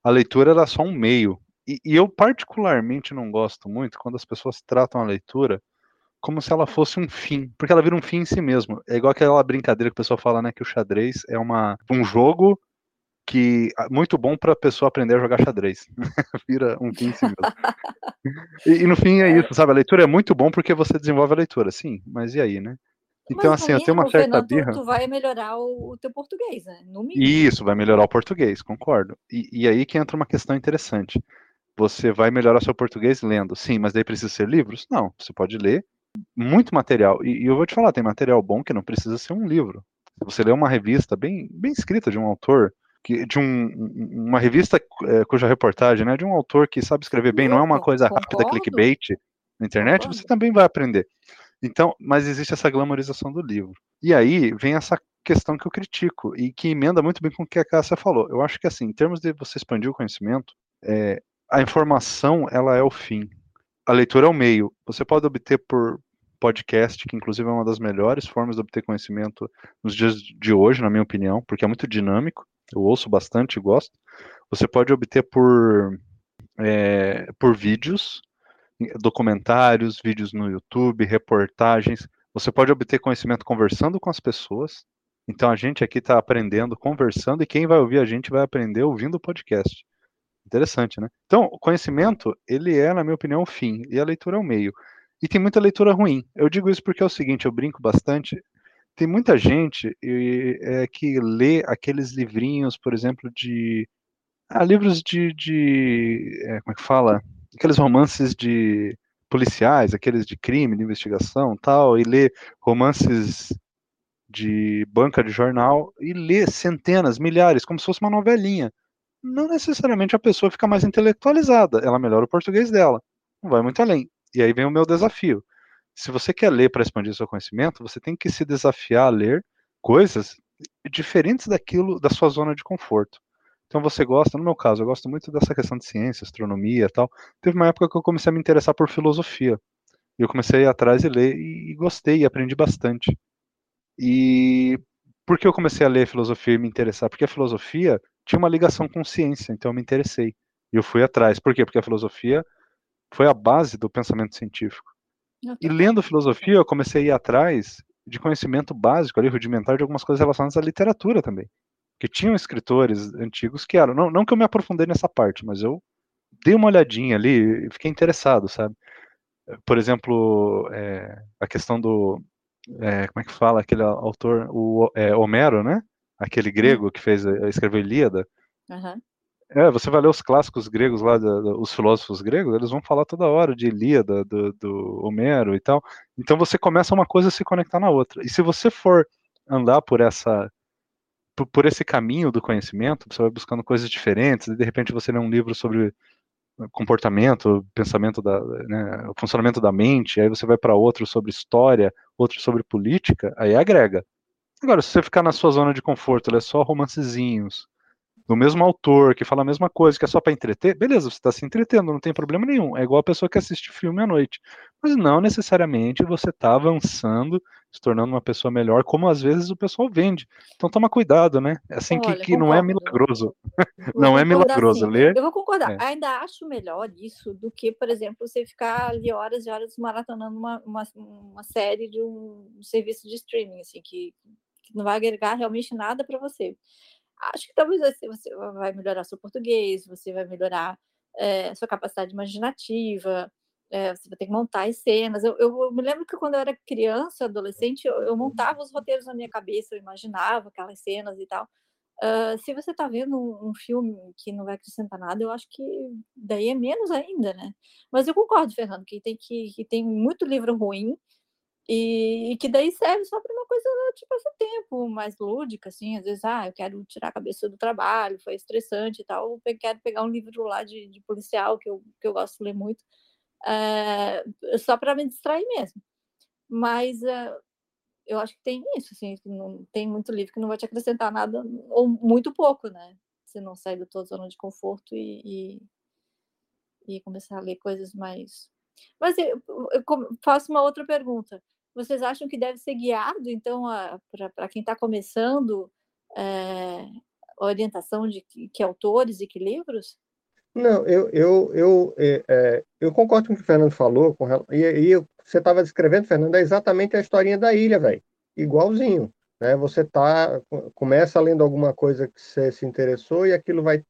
Speaker 1: A leitura era só um meio. E, e eu particularmente não gosto muito quando as pessoas tratam a leitura como se ela fosse um fim, porque ela vira um fim em si mesmo. É igual aquela brincadeira que o pessoal fala, né, que o xadrez é uma, um jogo que muito bom para a pessoa aprender a jogar xadrez. vira um fim em si mesmo. e, e, no fim é, é isso, sabe? A leitura é muito bom porque você desenvolve a leitura, sim, mas e aí, né? Então, mas assim, eu tenho uma certa birra.
Speaker 3: Tu, vai melhorar o, teu português, né?
Speaker 1: Isso, vai melhorar o português, concordo. E, e aí que entra uma questão interessante. Você vai melhorar seu português lendo, sim, mas daí precisa ser livros? Não, você pode ler muito material. E, e, eu vou te falar, tem material bom que não precisa ser um livro. Se você lê uma revista bem, bem escrita de um autor, que, de um, uma revista é, cuja reportagem, né, de um autor que sabe escrever bem, não é uma coisa rápida, clickbait na internet, você também vai aprender. Então, mas existe essa glamorização do livro. E aí vem essa questão que eu critico e que emenda muito bem com o que a Cássia falou. Eu acho que assim, em termos de você expandir o conhecimento, é, a informação ela é o fim. A leitura é o meio. Você pode obter por podcast, que inclusive é uma das melhores formas de obter conhecimento nos dias de hoje, na minha opinião, porque é muito dinâmico. Eu ouço bastante e gosto. Você pode obter por, é, por vídeos, documentários, vídeos no YouTube, reportagens. Você pode obter conhecimento conversando com as pessoas. Então a gente aqui está aprendendo, conversando, e quem vai ouvir a gente vai aprender ouvindo o podcast. Interessante, né? Então, o conhecimento, ele é, na minha opinião, o fim, e a leitura é o meio. E tem muita leitura ruim. Eu digo isso porque é o seguinte, eu brinco bastante. Tem muita gente é, que lê aqueles livrinhos, por exemplo, de. Ah, livros de. de é, como é que fala? Aqueles romances de policiais, aqueles de crime, de investigação tal, e lê romances de banca de jornal e lê centenas, milhares, como se fosse uma novelinha. Não necessariamente a pessoa fica mais intelectualizada, ela melhora o português dela, não vai muito além. E aí vem o meu desafio. Se você quer ler para expandir seu conhecimento, você tem que se desafiar a ler coisas diferentes daquilo da sua zona de conforto. Então você gosta, no meu caso, eu gosto muito dessa questão de ciência, astronomia, tal. Teve uma época que eu comecei a me interessar por filosofia. Eu comecei a ir atrás e ler e, e gostei, e aprendi bastante. E por que eu comecei a ler filosofia e me interessar? Porque a filosofia tinha uma ligação com ciência, então eu me interessei. E eu fui atrás. Por quê? Porque a filosofia foi a base do pensamento científico. E lendo filosofia, eu comecei a ir atrás de conhecimento básico, ali, rudimentar, de algumas coisas relacionadas à literatura também. Que tinham escritores antigos que eram. Não, não que eu me aprofundei nessa parte, mas eu dei uma olhadinha ali e fiquei interessado, sabe? Por exemplo, é, a questão do. É, como é que fala? Aquele autor, o é, Homero, né? Aquele grego que fez, escreveu Ilíada. Uhum. É, você vai ler os clássicos gregos lá, os filósofos gregos, eles vão falar toda hora de Ilíada, do, do Homero e tal. Então você começa uma coisa a se conectar na outra. E se você for andar por essa por, por esse caminho do conhecimento, você vai buscando coisas diferentes, e de repente você lê um livro sobre comportamento, pensamento da, né, o funcionamento da mente, aí você vai para outro sobre história, outro sobre política, aí agrega. Agora, se você ficar na sua zona de conforto, ler só romancezinhos, do mesmo autor, que fala a mesma coisa, que é só para entreter, beleza, você está se entretendo, não tem problema nenhum. É igual a pessoa que assiste filme à noite. Mas não necessariamente você está avançando, se tornando uma pessoa melhor, como às vezes o pessoal vende. Então toma cuidado, né? É assim Olha, que, que não é milagroso. não é milagroso.
Speaker 3: Ler, eu vou concordar. É. Ainda acho melhor isso do que, por exemplo, você ficar ali horas e horas maratonando uma, uma, uma série de um serviço de streaming, assim, que, que não vai agregar realmente nada para você acho que talvez você vai melhorar seu português, você vai melhorar é, sua capacidade imaginativa, é, você vai ter que montar as cenas. Eu, eu, me lembro que quando eu era criança, adolescente, eu, eu, montava os roteiros na minha cabeça, eu imaginava aquelas cenas e tal. Uh, se você está vendo um, um, filme que não vai acrescentar nada, eu acho que daí é menos ainda, né? Mas eu concordo, Fernando, que tem, que, que tem muito livro ruim e, e, que daí serve só para uma coisa tipo esse tempo mais lúdica, assim, às vezes, ah, eu quero tirar a cabeça do trabalho, foi estressante e tal, eu quero pegar um livro lá de, de policial, que eu, que eu gosto de ler muito, é, só para me distrair mesmo. Mas é, eu acho que tem isso, assim, não, tem muito livro que não vai te acrescentar nada, ou muito pouco, né? Se não sair da tua zona de conforto e, e, e começar a ler coisas mais. Mas eu, eu faço uma outra pergunta vocês acham que deve ser guiado, então, para quem está começando, é, orientação de que, que, autores e que livros?
Speaker 2: Não, eu, eu, eu, é, eu concordo com o que o Fernando falou, com, e, e você estava descrevendo, Fernando, é exatamente a historinha da ilha, velho. Igualzinho. Né? Você tá, começa lendo alguma coisa que você se interessou e aquilo vai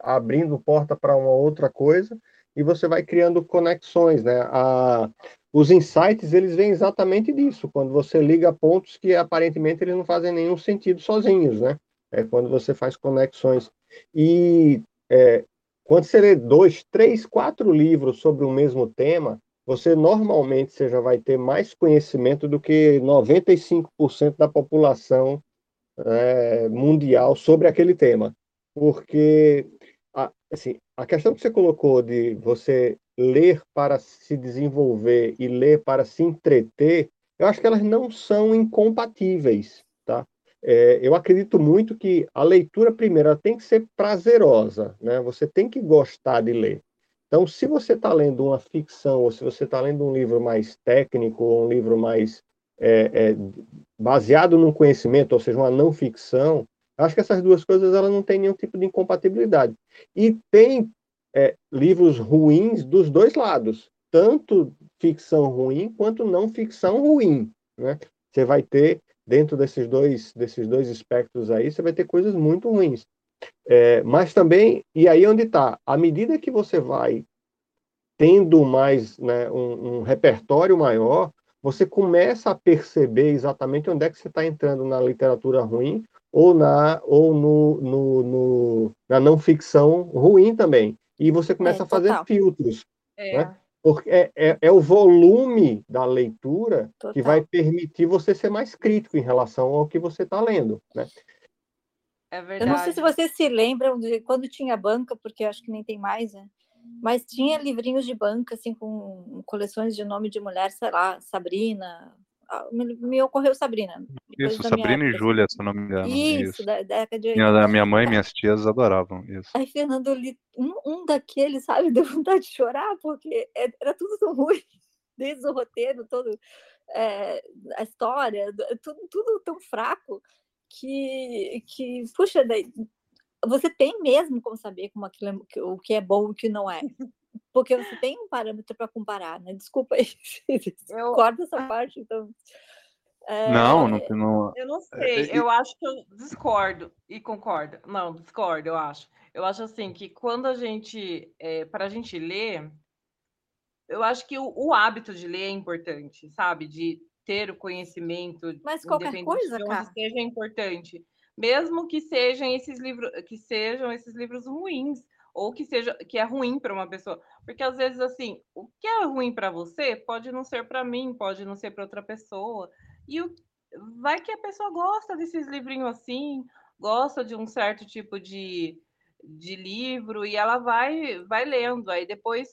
Speaker 2: abrindo porta para uma outra coisa e você vai criando conexões, né? A, os insights, eles vêm exatamente disso, quando você liga pontos que aparentemente eles não fazem nenhum sentido sozinhos, né? É quando você faz conexões. E é, quando você lê dois, três, quatro livros sobre o mesmo tema, você normalmente você já vai ter mais conhecimento do que 95% da população é, mundial sobre aquele tema. Porque, assim, a questão que você colocou de você ler para se desenvolver e ler para se entreter, eu acho que elas não são incompatíveis, tá? É, eu acredito muito que a leitura primeira tem que ser prazerosa, né? Você tem que gostar de ler. Então, se você está lendo uma ficção ou se você está lendo um livro mais técnico ou um livro mais é, é, baseado no conhecimento, ou seja, uma não ficção, acho que essas duas coisas ela não têm nenhum tipo de incompatibilidade. E tem é, livros ruins dos dois lados, tanto ficção ruim quanto não ficção ruim. Né? Você vai ter, dentro desses dois, desses dois espectros aí, você vai ter coisas muito ruins. É, mas também, e aí onde está? À medida que você vai tendo mais né, um, um repertório maior, você começa a perceber exatamente onde é que você está entrando na literatura ruim ou na ou no, no, no, na não ficção ruim também e você começa é, a fazer total. filtros. É. Né? Porque é, é, é, o volume da leitura total. que vai permitir você ser mais crítico em relação ao que você está lendo. Né?
Speaker 3: É verdade. Eu não sei se vocês se lembram de quando tinha banca, porque acho que nem tem mais, né? Mas tinha livrinhos de banca, assim, com coleções de nome de mulher, sei lá, Sabrina, me, me ocorreu Sabrina.
Speaker 1: Isso, Sabrina e Júlia, se eu não me engano.
Speaker 3: Isso, isso. Da, década de
Speaker 1: 80. Minha, minha mãe e minhas tias adoravam isso.
Speaker 3: Aí, Fernando, eu li um, um daqueles, sabe, deu vontade de chorar, porque é, era tudo tão ruim, desde o roteiro todo, é, a história, tudo, tudo tão fraco, que, que puxa, daí, você tem mesmo como saber como aquilo é, o que é bom e o que não é. Porque você tem um parâmetro para comparar, né? Desculpa aí, eu... corta essa parte, então.
Speaker 1: É... Não, não,
Speaker 4: não. Eu não sei, é... eu acho que eu discordo e concordo. Não, discordo, eu acho. Eu acho assim que quando a gente, é, para a gente ler, eu acho que o, o, hábito de ler é importante, sabe? De ter o conhecimento,
Speaker 3: mas qualquer coisa,
Speaker 4: de
Speaker 3: onde cara.
Speaker 4: seja importante, mesmo que sejam esses livros, que sejam esses livros ruins ou que seja que é ruim para uma pessoa, porque às vezes assim, o que é ruim para você pode não ser para mim, pode não ser para outra pessoa. E o, vai que a pessoa gosta desses livrinhos assim, gosta de um certo tipo de, de livro e ela vai vai lendo. Aí depois,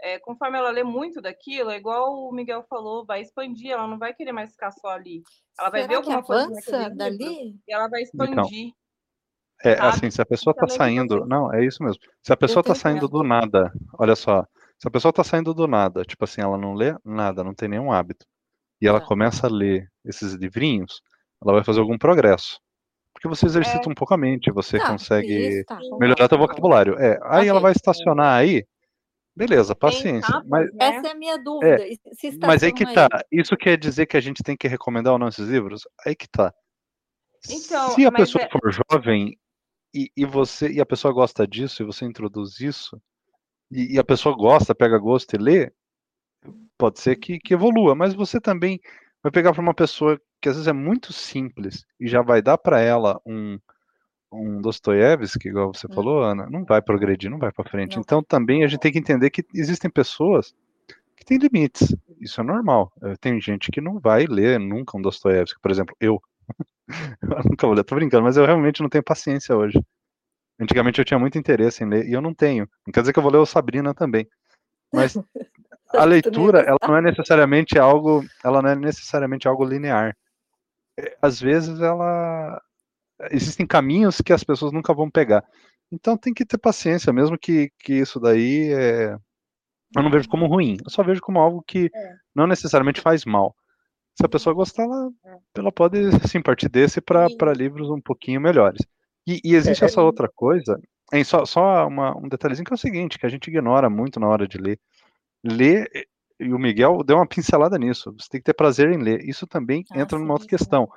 Speaker 4: é, conforme ela lê muito daquilo, é igual o Miguel falou, vai expandir, ela não vai querer mais ficar só ali. Ela vai
Speaker 3: Será
Speaker 4: ver alguma
Speaker 3: coisa dali?
Speaker 4: e ela vai expandir.
Speaker 1: Então. É, assim, se a pessoa está saindo. Não, é isso mesmo. Se a pessoa está saindo do nada, olha só. Se a pessoa está saindo do nada, tipo assim, ela não lê nada, não tem nenhum hábito, e ela tá. começa a ler esses livrinhos, ela vai fazer algum progresso. Porque você exercita é. um pouco a mente, você tá, consegue isso, tá. melhorar seu vocabulário. É, aí okay. ela vai estacionar aí, beleza, paciência. mas,
Speaker 3: né? Essa é a minha dúvida. É,
Speaker 1: mas aí que tá. Isso quer dizer que a gente tem que recomendar ou não esses livros? Aí que tá. Então, Se a pessoa é... for jovem e, e, você e a pessoa gosta disso e você introduz isso e, e, a pessoa gosta, pega gosto e lê, pode ser que, que evolua. Mas você também vai pegar para uma pessoa que às vezes é muito simples e já vai dar para ela um um Dostoiévski, igual você hum. falou, Ana, não vai progredir, não vai para frente. Não. Então também a gente tem que entender que existem pessoas que têm limites. Isso é normal. Tem gente que não vai ler nunca um Dostoiévski, por exemplo, eu. Eu nunca vou ler, tô brincando, mas eu realmente não tenho paciência hoje. Antigamente eu tinha muito interesse em ler, e eu não tenho. Não quer dizer que eu vou ler o Sabrina também. Mas a leitura, ela não é necessariamente algo, ela não é necessariamente algo linear. É, às vezes ela existem caminhos que as pessoas nunca vão pegar. Então tem que ter paciência, mesmo que, que isso daí é... eu não vejo como ruim, eu só vejo como algo que é. não necessariamente faz mal. Se a pessoa gostar, ela, ela pode sim partir desse para livros um pouquinho melhores. E, e existe
Speaker 2: É,
Speaker 1: essa outra coisa, hein, só, só uma- um detalhezinho que é o seguinte, que a gente ignora muito na hora de ler. Ler, e o Miguel deu uma pincelada nisso, você tem que ter prazer em ler. Isso também
Speaker 3: Ah,
Speaker 1: entra numa
Speaker 3: sim,
Speaker 1: outra
Speaker 3: sim.
Speaker 1: questão.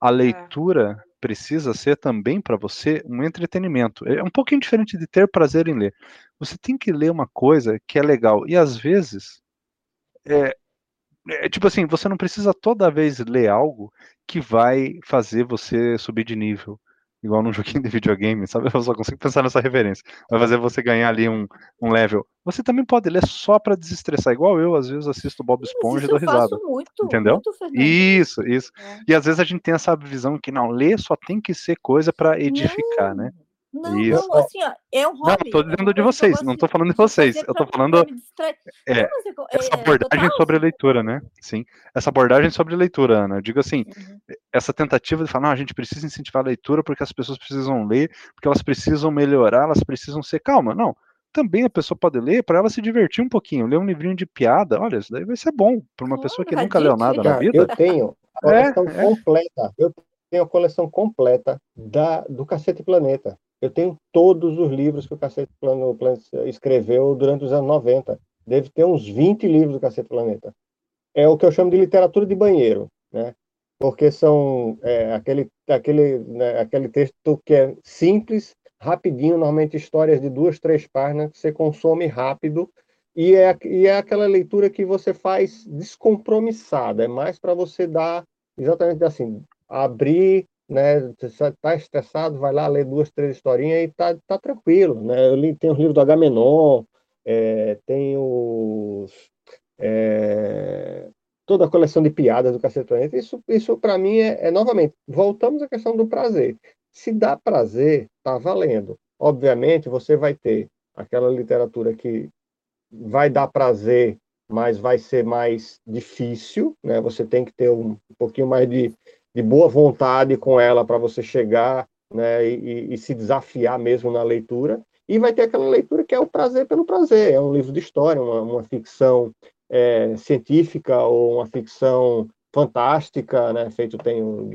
Speaker 1: A leitura precisa ser também para você um entretenimento. É um pouquinho diferente de ter prazer em ler. Você tem que ler uma coisa que é legal. E às vezes, é, é tipo assim, você não precisa toda vez ler algo que vai fazer você subir de nível. Igual num joguinho de videogame, sabe? Eu só consigo pensar nessa referência. Vai fazer você ganhar ali um, um level. Você também pode ler só para desestressar, igual eu, às vezes assisto Bob Esponja e
Speaker 3: isso
Speaker 1: dou
Speaker 3: eu faço
Speaker 1: risada.
Speaker 3: muito,
Speaker 1: Entendeu?
Speaker 3: muito.
Speaker 1: Isso, isso.
Speaker 4: É.
Speaker 1: E às vezes a gente tem essa visão que não, ler só tem que ser coisa para edificar, né?
Speaker 3: Não,
Speaker 1: Isso.
Speaker 3: não, assim, ó, é um hobby.
Speaker 1: não tô
Speaker 3: é
Speaker 1: dizendo de
Speaker 3: que eu
Speaker 1: vocês, não tô falando de
Speaker 3: de
Speaker 1: vocês, eu tô falando-. É,
Speaker 3: eu-
Speaker 1: essa
Speaker 3: é,
Speaker 1: abordagem sobre
Speaker 3: sim.
Speaker 1: leitura, né? Sim. Essa abordagem sobre leitura, Ana. Eu digo assim,
Speaker 3: Uhum.
Speaker 1: essa tentativa de falar, não, a gente precisa incentivar a leitura porque as pessoas precisam ler, porque elas precisam melhorar, elas precisam ser calma. Não. Também a pessoa pode ler para ela se divertir um pouquinho, ler um livrinho de piada. Olha, isso daí vai ser bom para uma pessoa que nunca leu nada na vida.
Speaker 2: eu tenho a
Speaker 1: É,
Speaker 2: coleção
Speaker 1: é.
Speaker 2: completa. Eu tenho a coleção completa da, do Cacete Planeta. Eu tenho todos os livros que o Cacete Planeta escreveu durante os anos 90. Deve ter uns 20 livros do Cacete Planeta. É o que eu chamo de literatura de banheiro, né? Porque são é, aquele, aquele, né, aquele texto que é simples, rapidinho, normalmente histórias de duas, três páginas, que você consome rápido e é, e é aquela leitura que você faz descompromissada, é mais para você dar exatamente assim, abrir, né? Está estressado, vai lá ler duas, três historinhas e tá, tá tranquilo, né? Eu li, tem os livros do Agamenon, é, tem os, é, toda a coleção de piadas do Cacete Planeta. Isso, isso para mim é, é, novamente, voltamos à questão do prazer. Se dá prazer, tá valendo. Obviamente, você vai ter aquela literatura que vai dar prazer, mas vai ser mais difícil, né? Você tem que ter um, um pouquinho mais de, de boa vontade com ela para você chegar, né? E, e, se desafiar mesmo na leitura. E vai ter aquela leitura que é o prazer pelo prazer. É um livro de história, uma, uma ficção é, científica ou uma ficção fantástica, né? Feito tem um,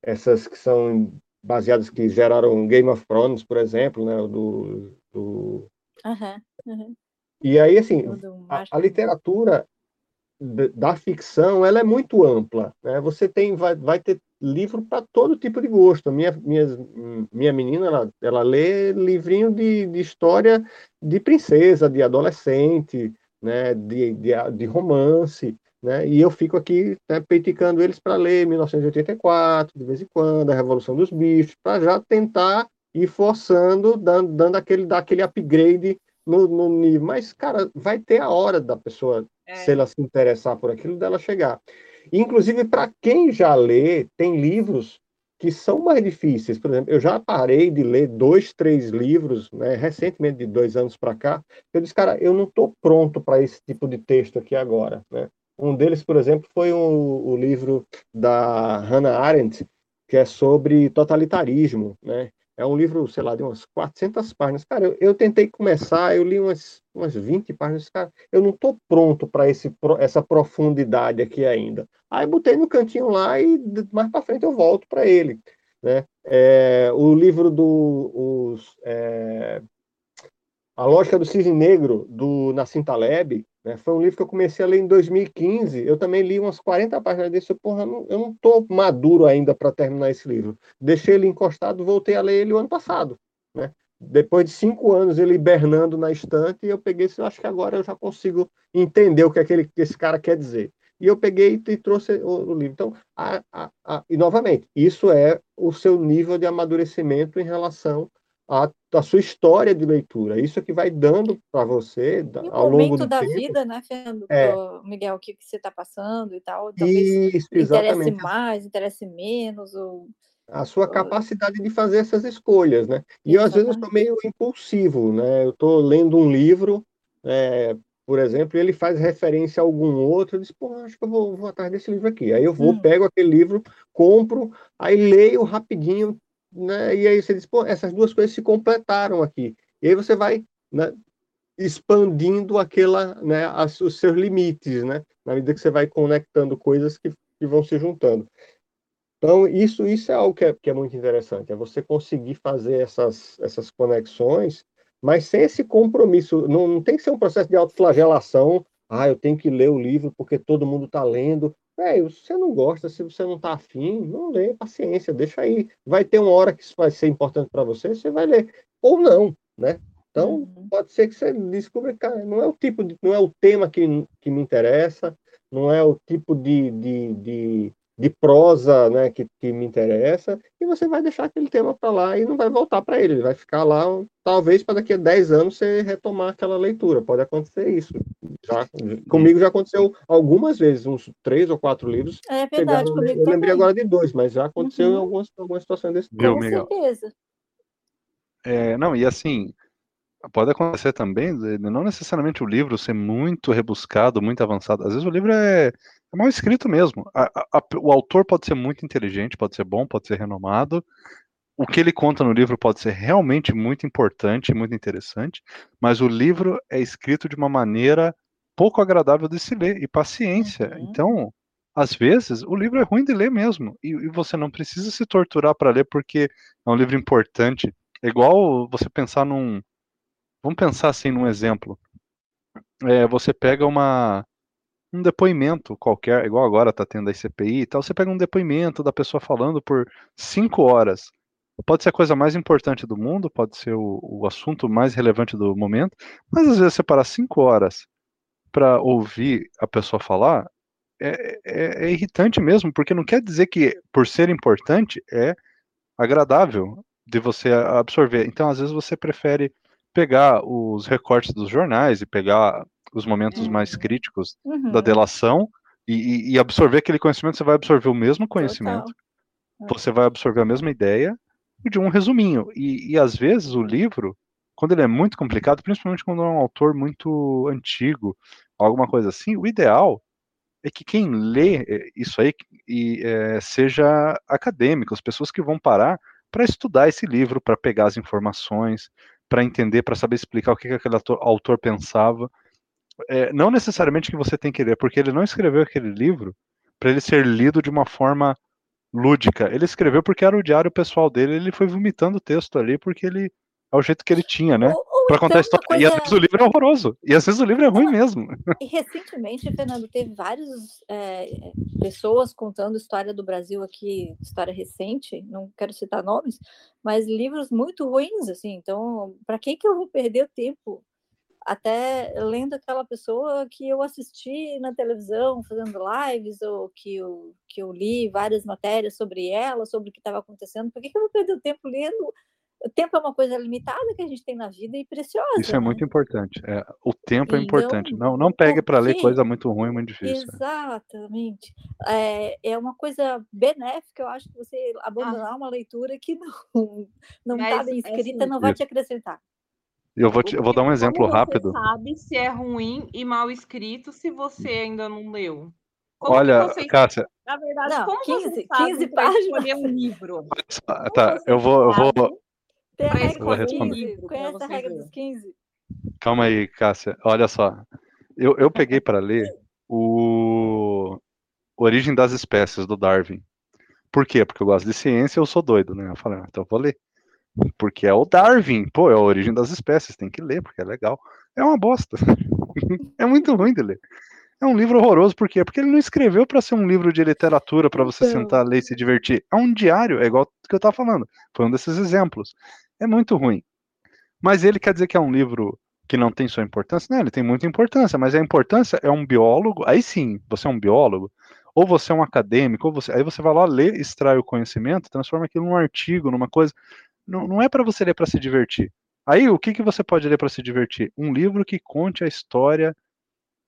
Speaker 2: essas que são baseadas que geraram Game of Thrones, por exemplo, né? Do, do...
Speaker 3: Uhum, uhum.
Speaker 2: E aí, assim, a, a literatura da ficção ela é muito ampla. Né? Você tem vai, vai ter livro para todo tipo de gosto. Minha minha, minha menina ela, ela lê livrinho de, de história de princesa, de adolescente, né? de, de, de romance. Né? E eu fico aqui né, peiticando eles para ler 1984, de vez em quando, a Revolução dos Bichos, para já tentar ir forçando, dando, dando aquele, dar aquele upgrade no, no nível. Mas, cara, vai ter a hora da pessoa, é. se ela se interessar por aquilo, dela chegar. Inclusive, para quem já lê, tem livros que são mais difíceis. Por exemplo, eu já parei de ler dois, três livros, né, recentemente, de dois anos para cá. Eu disse, cara, eu não estou pronto para esse tipo de texto aqui agora. Né? Um deles, por exemplo, foi o, o livro da Hannah Arendt, que é sobre totalitarismo, né? É um livro, sei lá, de umas 400 páginas. Cara, eu, eu tentei começar, eu li umas, umas 20 páginas. Cara, eu não estou pronto para essa profundidade aqui ainda. Aí botei no cantinho lá e mais para frente eu volto para ele. Né? É, o livro do os, é, A Lógica do Cisne Negro, do Nassim Taleb, né? foi um livro que eu comecei a ler em 2015. Eu também li umas 40 páginas desse. Porra, eu não estou maduro ainda para terminar esse livro. Deixei ele encostado, voltei a ler ele o ano passado. Né? Depois de cinco anos ele hibernando na estante, eu peguei eu acho que agora eu já consigo entender o que, aquele, que esse cara quer dizer. E eu peguei e trouxe o, o livro. Então, a, a, a, e novamente, isso é o seu nível de amadurecimento em relação à, à sua história de leitura. Isso é que vai dando para você
Speaker 3: e
Speaker 2: ao longo do
Speaker 3: da
Speaker 2: tempo.
Speaker 3: vida, né, Fernando?
Speaker 2: É.
Speaker 3: Miguel, o que, que você está passando e tal. Talvez
Speaker 2: Isso,
Speaker 3: interesse
Speaker 2: exatamente.
Speaker 3: mais, interesse menos, ou
Speaker 2: a sua capacidade de fazer essas escolhas, né? E eu, às vezes eu sou meio impulsivo, né? Eu estou lendo um livro, é, por exemplo, e ele faz referência a algum outro, eu disse, pô, acho que eu vou, vou atrás desse livro aqui. Aí eu vou,
Speaker 3: Hum.
Speaker 2: pego aquele livro, compro, aí leio rapidinho, né? E aí você diz, pô, essas duas coisas se completaram aqui. E aí você vai, né? expandindo aquela, né, os seus limites, né? Na medida que você vai conectando coisas que, que vão se juntando. Então, isso, isso é algo que é, que é muito interessante, é você conseguir fazer essas, essas conexões, mas sem esse compromisso. Não, não tem que ser um processo de autoflagelação, ah, eu tenho que ler o livro porque todo mundo está lendo. É, se você não gosta, se você não está afim, não lê, paciência, deixa aí. Vai ter uma hora que isso vai ser importante para você, você vai ler. Ou não, né? Então, uhum. pode ser que você descubra, cara, não é o tipo de, não é o tema que, que me interessa, não é o tipo de, de, de, de prosa né, que, que me interessa, e você vai deixar aquele tema para lá e não vai voltar para ele, ele vai ficar lá, talvez para daqui a 10 anos você retomar aquela leitura, pode acontecer isso. Já, comigo já aconteceu algumas vezes, uns três ou quatro livros.
Speaker 3: É verdade,
Speaker 2: pegaram, Eu lembrei agora de dois, mas já aconteceu uhum. em algumas, algumas situações desse
Speaker 3: tipo. Com certeza.
Speaker 1: É, não, e assim, pode acontecer também, não necessariamente o livro ser muito rebuscado, muito avançado. Às vezes o livro é, é mal escrito mesmo. A, a, o autor pode ser muito inteligente, pode ser bom, pode ser renomado. O que ele conta no livro pode ser realmente muito importante, muito interessante, mas o livro é escrito de uma maneira pouco agradável de se ler e paciência. Uhum. Então, às vezes, o livro é ruim de ler mesmo e, e você não precisa se torturar para ler porque é um livro importante. É igual você pensar num, Vamos pensar assim num exemplo. É, você pega uma, um depoimento qualquer, igual agora está tendo a CPI e tal, você pega um depoimento da pessoa falando por cinco horas. Pode ser a coisa mais importante do mundo, pode ser o, o assunto mais relevante do momento, mas às vezes você parar cinco horas para ouvir a pessoa falar é, é, é irritante mesmo, porque não quer dizer que por ser importante é agradável de você absorver. Então, às vezes você prefere pegar os recortes dos jornais e pegar os momentos uhum. mais críticos uhum. da delação e, e, absorver aquele conhecimento, você vai absorver o mesmo conhecimento, Total. você vai absorver a mesma ideia de um resuminho. E, e às vezes o livro, quando ele é muito complicado, principalmente quando é um autor muito antigo, alguma coisa assim, o ideal é que quem lê eh, isso aí e, é, seja acadêmico, as pessoas que vão parar para estudar esse livro, para pegar as informações, para entender, para saber explicar o que, que aquele autor, autor pensava. É, não necessariamente que você tem que ler, porque ele não escreveu aquele livro para ele ser lido de uma forma lúdica. Ele escreveu porque era o diário pessoal dele, ele foi vomitando o texto ali porque ele é o jeito que ele tinha, né? Para contar a então história. Coisa... E às vezes o livro é horroroso. E às vezes o livro é ruim mesmo.
Speaker 3: E recentemente, Fernando, teve várias é, pessoas contando história do Brasil aqui, história recente, não quero citar nomes, mas livros muito ruins, assim. Então, para que, que eu vou perder o tempo até lendo aquela pessoa que eu assisti na televisão, fazendo lives, ou que eu, que eu li várias matérias sobre ela, sobre o que estava acontecendo? Por que, que eu vou perder o tempo lendo o tempo é uma coisa limitada que a gente tem na vida e preciosa.
Speaker 1: Isso é né? muito importante. É, o tempo é importante. Não, não pegue para ler coisa muito ruim, muito difícil.
Speaker 3: Exatamente. É, é uma coisa benéfica, eu acho que você abandonar ah. uma leitura que não não está bem escrita, é não vai te acrescentar.
Speaker 1: Eu vou, te, eu vou dar um exemplo
Speaker 4: Como
Speaker 1: rápido.
Speaker 4: Você sabe se é ruim e mal escrito se você ainda não leu. Como
Speaker 1: Olha, você... Cássia.
Speaker 4: Na verdade, não, como 15, você sabe 15 páginas. um livro?
Speaker 1: Tá, eu vou, eu vou,
Speaker 3: tem a regra dos 15. Conhece a regra dos 15?
Speaker 1: Calma aí, Cássia. Olha só. Eu, eu peguei para ler o Origem das Espécies, do Darwin. Por quê? Porque eu gosto de ciência e eu sou doido, né? Eu falei, ah, então eu vou ler. Porque é o Darwin, pô, é a origem das espécies, tem que ler, porque é legal. É uma bosta. é muito ruim de ler. É um livro horroroso, por quê? Porque ele não escreveu para ser um livro de literatura para você então... sentar, ler e se divertir. É um diário, é igual que eu tava falando. Foi um desses exemplos é muito ruim. Mas ele quer dizer que é um livro que não tem sua importância? Não, ele tem muita importância, mas a importância é um biólogo, aí sim, você é um biólogo, ou você é um acadêmico, ou você, aí você vai lá ler, extrai o conhecimento, transforma aquilo num artigo, numa coisa. Não, não é para você ler para se divertir. Aí o que, que você pode ler para se divertir? Um livro que conte a história,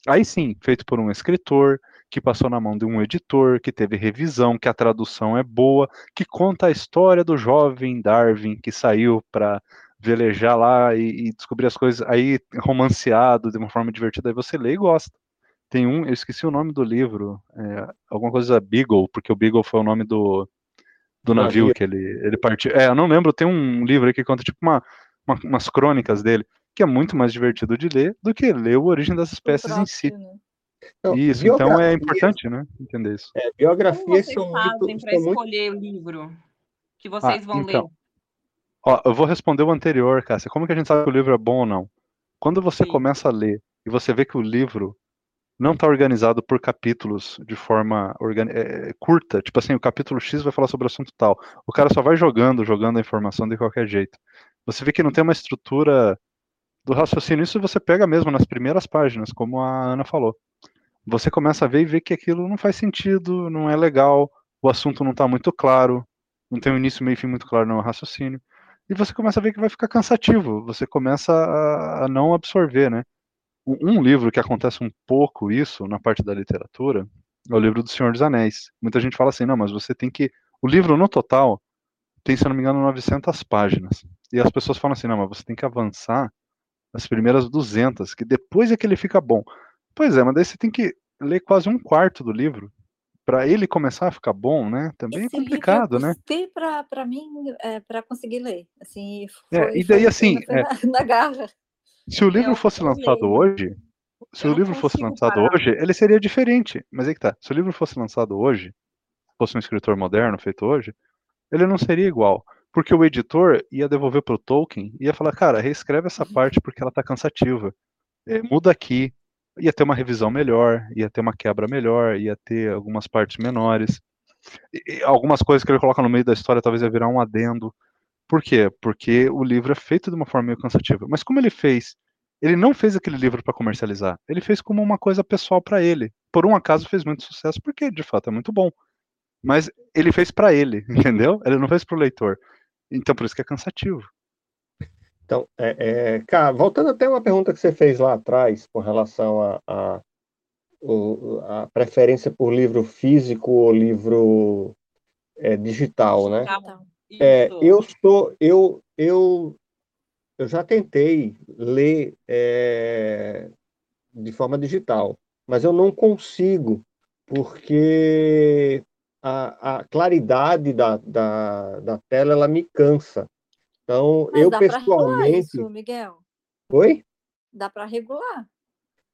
Speaker 1: aí sim, feito por um escritor, que passou na mão de um editor, que teve revisão, que a tradução é boa, que conta a história do jovem Darwin que saiu para velejar lá e, e, descobrir as coisas aí romanceado de uma forma divertida, aí você lê e gosta. Tem um, eu esqueci o nome do livro, é, alguma coisa Beagle, porque o Beagle foi o nome do, do navio que ele, ele partiu. É, eu não lembro, tem um livro aí que conta tipo uma, uma umas crônicas dele. que é muito mais divertido de ler do que ler o Origem das Espécies
Speaker 3: próprio,
Speaker 1: em si.
Speaker 3: né?
Speaker 2: Então,
Speaker 1: Isso, então é importante, né? Entender isso.
Speaker 2: É,
Speaker 4: Como
Speaker 2: biografias
Speaker 4: vocês
Speaker 2: são
Speaker 4: fazem
Speaker 2: muito,
Speaker 4: para
Speaker 2: muito
Speaker 4: escolher o livro que vocês vão
Speaker 1: então,
Speaker 4: ler?
Speaker 1: Ó, eu vou responder o anterior, Cássia. Como que a gente sabe que o livro é bom ou não? Quando você
Speaker 4: Sim.
Speaker 1: começa a ler e você vê que o livro não está organizado por capítulos de forma organi- é, curta, tipo assim, o capítulo X vai falar sobre o assunto tal. O cara só vai jogando, jogando a informação de qualquer jeito. Você vê que não tem uma estrutura do raciocínio. Isso você pega mesmo nas primeiras páginas, como a Ana falou. Você começa a ver e vê que aquilo não faz sentido, não é legal, o assunto não está muito claro, não tem um início, meio e fim muito claro no raciocínio. E você começa a ver que vai ficar cansativo, você começa a, a não absorver, né? Um, livro que acontece um pouco isso na parte da literatura é o livro do Senhor dos Anéis. Muita gente fala assim, não, mas você tem que... O livro no total tem, se eu não me engano, 900 páginas. E as pessoas falam assim, não, mas você tem que avançar as primeiras 200, que depois é que ele fica bom. Pois é, mas daí você tem que ler quase um quarto do livro para ele começar a ficar bom, né? Também
Speaker 3: Esse
Speaker 1: é complicado,
Speaker 3: livro eu
Speaker 1: né?
Speaker 3: custei pra, pra mim, é, para conseguir ler. Assim,
Speaker 1: É,
Speaker 3: foi,
Speaker 1: e daí, assim,
Speaker 3: na, na garra.
Speaker 1: Se o livro
Speaker 4: Eu
Speaker 1: fosse lançado hoje, se
Speaker 4: Eu
Speaker 1: o livro fosse lançado
Speaker 4: parar.
Speaker 1: hoje, ele seria diferente. Mas aí que tá. Se o livro fosse lançado hoje, fosse um escritor moderno feito hoje, ele não seria igual. Porque o editor ia devolver pro Tolkien e ia falar, cara, reescreve essa parte porque ela tá cansativa. É, muda aqui. Ia ter uma revisão melhor, ia ter uma quebra melhor, ia ter algumas partes menores. E algumas coisas que ele coloca no meio da história talvez ia virar um adendo. Por quê? Porque o livro é feito de uma forma meio cansativa. Mas como ele fez? Ele não fez aquele livro para comercializar. Ele fez como uma coisa pessoal para ele. Por um acaso fez muito sucesso porque de fato é muito bom. Mas ele fez para ele, entendeu? Ele não fez para o leitor. Então por isso que é cansativo.
Speaker 2: Então, é, é, cara, voltando até uma pergunta que você fez lá atrás, com relação a, a, o- a preferência por livro físico ou livro é, digital, né?
Speaker 4: Tá,
Speaker 3: Então,
Speaker 2: É, eu sou, eu, eu, eu já tentei ler é, de forma digital, mas eu não consigo, porque a, a claridade da, da, da tela ela me cansa. Então,
Speaker 3: mas
Speaker 2: eu
Speaker 3: dá
Speaker 2: pessoalmente.
Speaker 3: isso, Miguel.
Speaker 2: Oi?
Speaker 3: Dá para regular.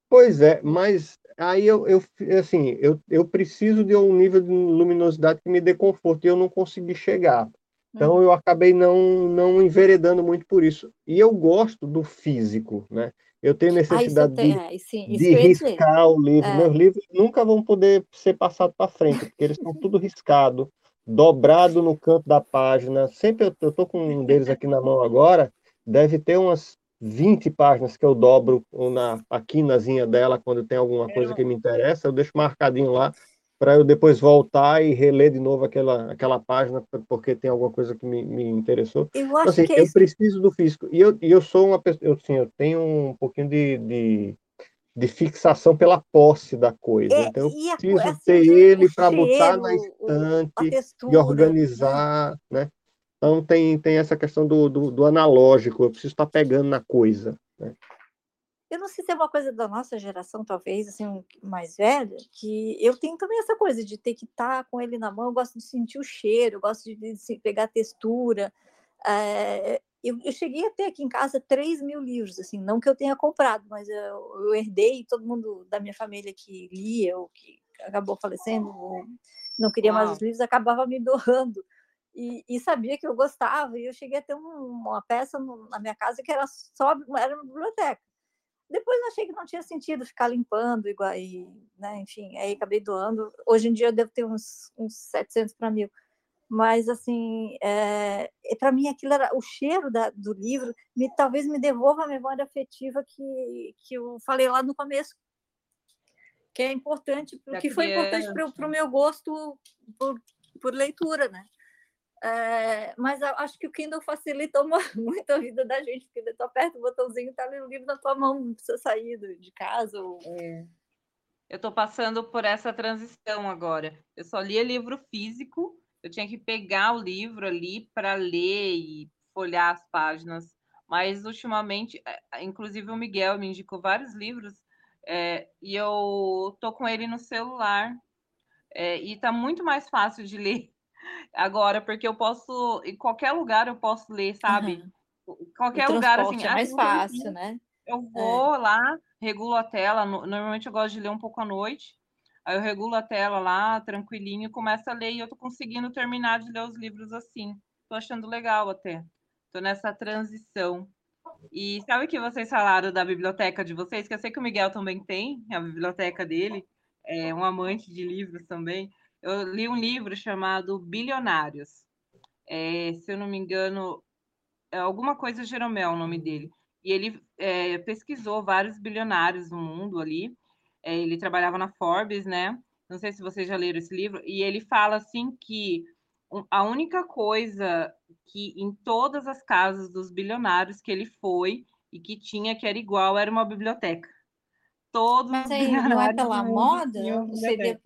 Speaker 2: Pois é, mas aí eu, eu assim, eu, eu preciso de um nível de luminosidade que me dê conforto e eu não consegui chegar. Então eu acabei não não enveredando muito por isso. E eu gosto do físico, né? Eu tenho
Speaker 3: Ah, isso eu
Speaker 2: necessidade
Speaker 3: tenho.
Speaker 2: de,
Speaker 3: É, sim,
Speaker 2: de
Speaker 3: eu
Speaker 2: riscar o livro.
Speaker 3: É.
Speaker 2: Meus livros nunca vão poder ser passados para frente, porque eles estão tudo riscado, dobrado no canto da página. Sempre eu, eu tô com um deles aqui na mão agora, deve ter umas 20 páginas que eu dobro na a quinazinha dela quando tem alguma coisa que me interessa, eu deixo marcadinho lá para eu depois voltar e reler de novo aquela, aquela página porque tem alguma coisa que me, me interessou.
Speaker 3: Eu
Speaker 2: Então,
Speaker 3: acho
Speaker 2: assim,
Speaker 3: que é
Speaker 2: eu
Speaker 3: isso.
Speaker 2: preciso do físico. E eu, e eu sou uma pessoa, eu, assim, eu tenho um pouquinho de, de, de fixação pela posse da coisa.
Speaker 3: É,
Speaker 2: então, eu
Speaker 3: e a,
Speaker 2: preciso
Speaker 3: assim,
Speaker 2: ter ele para botar na estante
Speaker 3: textura,
Speaker 2: e organizar, né? Então, tem, tem essa questão do, do, do analógico, eu preciso estar pegando na coisa. Né?
Speaker 3: Eu não sei se é uma coisa da nossa geração, talvez, assim, mais velha, que eu tenho também essa coisa de ter que estar com ele na mão, eu gosto de sentir o cheiro, eu gosto de, de pegar a textura. É, eu, eu cheguei a ter aqui em casa 3 mil livros, assim, não que eu tenha comprado, mas eu, eu herdei, todo mundo da minha família que lia ou que acabou falecendo, ou não queria mais os livros, acabava me doando. E, e sabia que eu gostava, e eu cheguei a ter um- uma peça no- na minha casa que era só era uma biblioteca. Depois eu achei que não tinha sentido ficar limpando, igual, e, né, enfim, aí acabei doando. Hoje em dia eu devo ter uns, uns 700 para mil. Mas, assim, é, para mim aquilo era o cheiro da, do livro, me, talvez me devolva a memória afetiva que, que eu falei lá no começo, que é importante,
Speaker 4: Da
Speaker 3: que foi importante para o meu gosto por, por leitura, né? É, mas eu acho que o Kindle facilita uma- muito a vida da gente, porque tu aperta o botãozinho e tá ali o livro na tua mão, não precisa sair de casa. Ou...
Speaker 4: Eu estou passando por essa transição agora. Eu só lia livro físico, eu tinha que pegar o livro ali para ler e folhear as páginas. Mas ultimamente, eh, inclusive o Miguel me indicou vários livros eh, e eu tô com ele no celular eh, e tá muito mais fácil de ler agora porque eu posso em qualquer lugar eu posso ler, sabe?
Speaker 3: Aham.
Speaker 4: qualquer lugar assim.
Speaker 3: É mais fácil, né?
Speaker 4: Eu é. vou é. lá, regulo a tela. Normalmente eu gosto de ler um pouco à noite. Aí eu regulo a tela lá, tranquilinho, começo a ler e eu tô conseguindo terminar de ler os livros assim. Tô achando legal até. Tô nessa transição. E sabe o que vocês falaram da biblioteca de vocês? Que eu sei que o Miguel também tem a biblioteca dele, é um amante de livros também. Eu li um livro chamado Bilionários. É, se eu não me engano, é alguma coisa Jeromel o nome dele. E ele é, pesquisou vários bilionários no mundo ali. É, ele trabalhava na Forbes, né? Não sei se vocês já leram esse livro. E ele fala assim que a única coisa que em todas as casas dos bilionários que ele foi e que tinha que era igual era uma biblioteca. Todos
Speaker 3: Mas aí não é pela moda? Não seria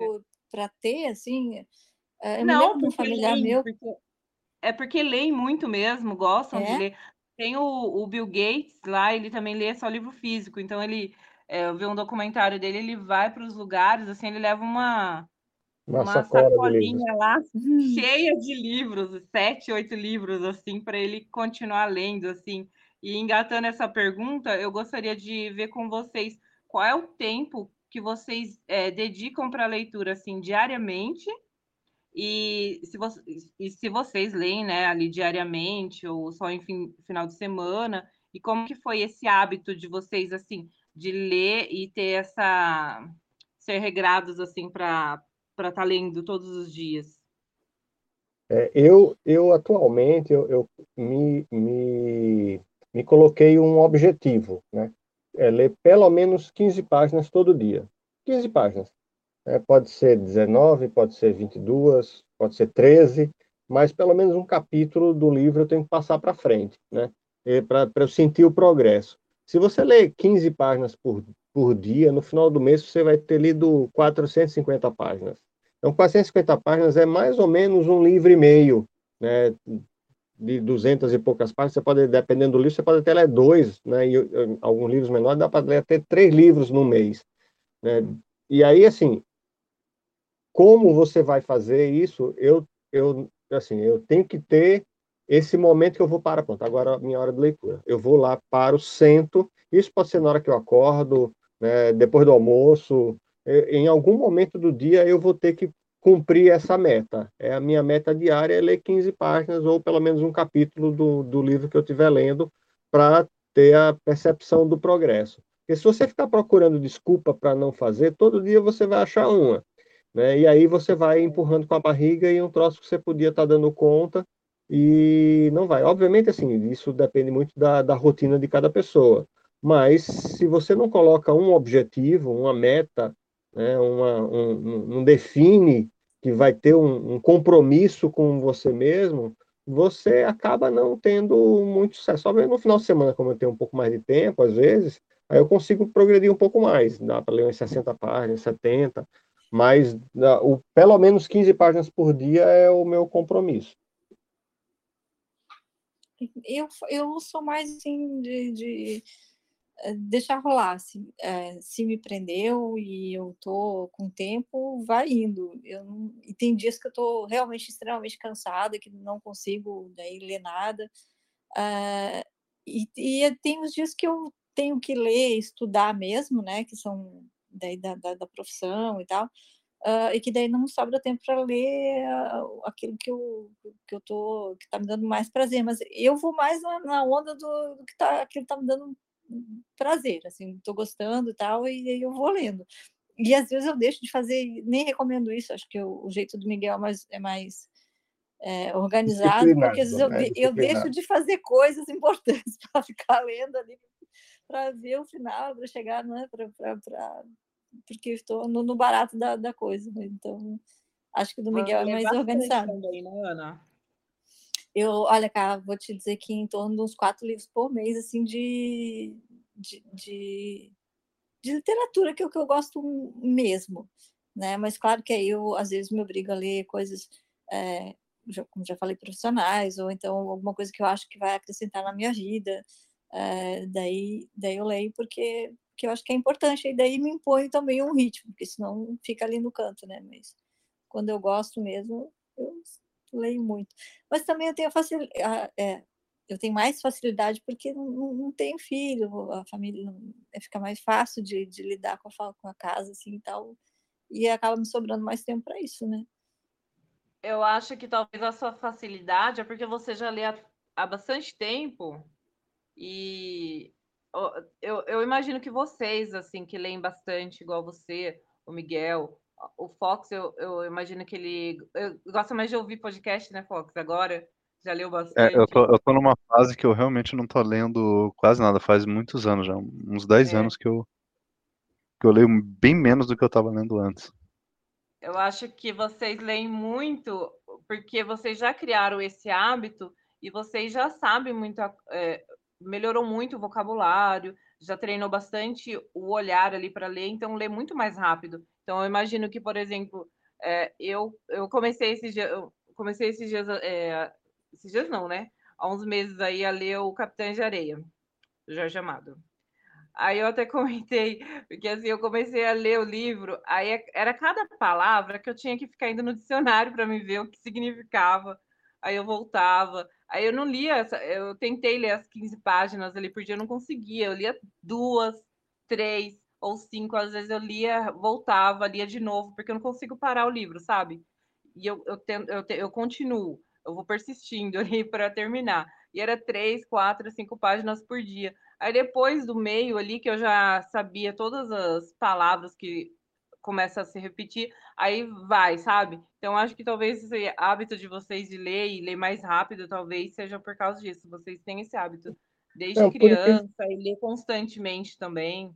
Speaker 3: para ter, assim?
Speaker 4: É, eu não, porque um familiar meu. Porque, é porque leem muito mesmo, gostam é? de ler. Tem o, o, Bill Gates lá, ele também lê só livro físico. Então ele, é, eu vi um documentário dele, ele vai para os lugares, assim, ele leva uma uma, uma sacolinha lá uhum. cheia de livros, sete, oito livros, assim, para ele continuar lendo, assim. E engatando essa pergunta, eu gostaria de ver com vocês qual é o tempo que vocês é, dedicam para a leitura, assim, diariamente, e se, vocês, e se vocês leem, né, ali diariamente, ou só em final de semana, e como que foi esse hábito de vocês, assim, de ler e ter essa... ser regrados, assim, para para estar tá lendo todos os dias?
Speaker 2: É, eu, eu atualmente eu, eu me, me, me coloquei um objetivo, né? É ler pelo menos 15 páginas todo dia. 15 páginas. É, pode ser 19, pode ser 22, pode ser 13, mas pelo menos um capítulo do livro eu tenho que passar para frente, né? Para eu sentir o progresso. Se você lê 15 páginas por, por dia, no final do mês você vai ter lido 450 páginas. Então, 450 páginas é mais ou menos um livro e meio, né? De 200 e poucas páginas, você pode, dependendo do livro, você pode até ler dois, né? E alguns livros menores dá para ler até três livros no mês, né? E aí, assim, como você vai fazer isso? Eu, eu, assim, eu tenho que ter esse momento que eu vou para, pronto, agora é minha hora de leitura. Eu vou lá, paro, sento. Isso pode ser na hora que eu acordo, né, depois do almoço, em algum momento do dia eu vou ter que cumprir essa meta. É a minha meta diária é ler 15 páginas ou pelo menos um capítulo do, do livro que eu estiver lendo para ter a percepção do progresso. Porque se você ficar procurando desculpa para não fazer, todo dia você vai achar uma. Né? E aí você vai empurrando com a barriga e um troço que você podia estar tá dando conta e não vai. Obviamente, assim, isso depende muito da, da rotina de cada pessoa. Mas se você não coloca um objetivo, uma meta né, uma, um, não define que vai ter um, um, compromisso com você mesmo, você acaba não tendo muito sucesso. Só no final de semana, como eu tenho um pouco mais de tempo, às vezes, aí eu consigo progredir um pouco mais. Dá para ler umas 60 páginas, 70, mas o, pelo menos 15 páginas por dia é o meu compromisso.
Speaker 3: Eu, eu sou mais assim de, de deixar rolar, assim, é, se me prendeu e eu tô com tempo, vai indo. Eu não, e tem dias que eu tô realmente extremamente cansada, que não consigo daí ler nada. É, e, e tem os dias que eu tenho que ler, estudar mesmo, né, que são daí da, da, da profissão e tal, uh, e que daí não sobra tempo para ler uh, aquilo que eu, que eu tô, que tá me dando mais prazer, mas eu vou mais na, na onda do, do que tá, aquilo tá me dando prazer, assim, estou gostando e tal, e aí eu vou lendo. E às vezes eu deixo de fazer, nem recomendo isso, acho que o, o jeito do Miguel é mais, é mais é, organizado, porque às vezes eu, né? eu deixo de fazer coisas importantes para ficar lendo ali, para ver o final, para chegar, né, pra, pra, pra, porque estou no, no barato da, da coisa. Né? Então, acho que o do Miguel é mais organizado. Também, né, Ana? Eu, olha, cara, vou te dizer que em torno de uns quatro livros por mês, assim, de, de, de, de literatura, que é o que eu gosto mesmo, né? Mas claro que aí eu, às vezes, me obrigo a ler coisas, é, já, como já falei, profissionais, ou então alguma coisa que eu acho que vai acrescentar na minha vida, é, daí, daí eu leio porque, porque eu acho que é importante, e daí me impõe também um ritmo, porque senão fica ali no canto, né? Mas quando eu gosto mesmo, leio muito. Mas também eu tenho facilidade. É, eu tenho mais facilidade porque não, não tenho filho, a família é, fica mais fácil de, de lidar com a, com a casa assim e tal, e acaba me sobrando mais tempo para isso, né?
Speaker 4: Eu acho que talvez a sua facilidade é porque você já lê há, há bastante tempo e eu, eu imagino que vocês, assim, que leem bastante, igual você, o Miguel, o Fox, eu, eu imagino que ele gosta mais de ouvir podcast, né, Fox? Agora já leu bastante.
Speaker 1: É, eu, tô, eu tô numa fase que eu realmente não tô lendo quase nada, faz muitos anos já, uns 10 é. anos que eu, que eu leio bem menos do que eu tava lendo antes.
Speaker 4: Eu acho que vocês leem muito porque vocês já criaram esse hábito e vocês já sabem muito, é, melhorou muito o vocabulário, já treinou bastante o olhar ali para ler, então lê muito mais rápido. Então eu imagino que, por exemplo, é, eu, eu comecei esses dias, comecei esses dias é, esses dias não, né? Há uns meses aí a ler o Capitães de Areia, do Jorge Amado. Aí eu até comentei, porque assim, eu comecei a ler o livro, aí é, era cada palavra que eu tinha que ficar indo no dicionário para me ver o que significava. Aí eu voltava. Aí eu não lia, eu tentei ler as 15 páginas ali por dia, eu não conseguia. Eu lia duas, três ou cinco, às vezes eu lia, voltava, lia de novo, porque eu não consigo parar o livro, sabe? E eu, eu, tento, eu, eu continuo eu vou persistindo ali para terminar. E era três, quatro, cinco páginas por dia. Aí depois do meio ali, que eu já sabia todas as palavras que começa a se repetir, aí vai, sabe? Então acho que talvez esse hábito de vocês de ler e ler mais rápido, talvez seja por causa disso. Vocês têm esse hábito desde Não, criança porque... e ler constantemente também.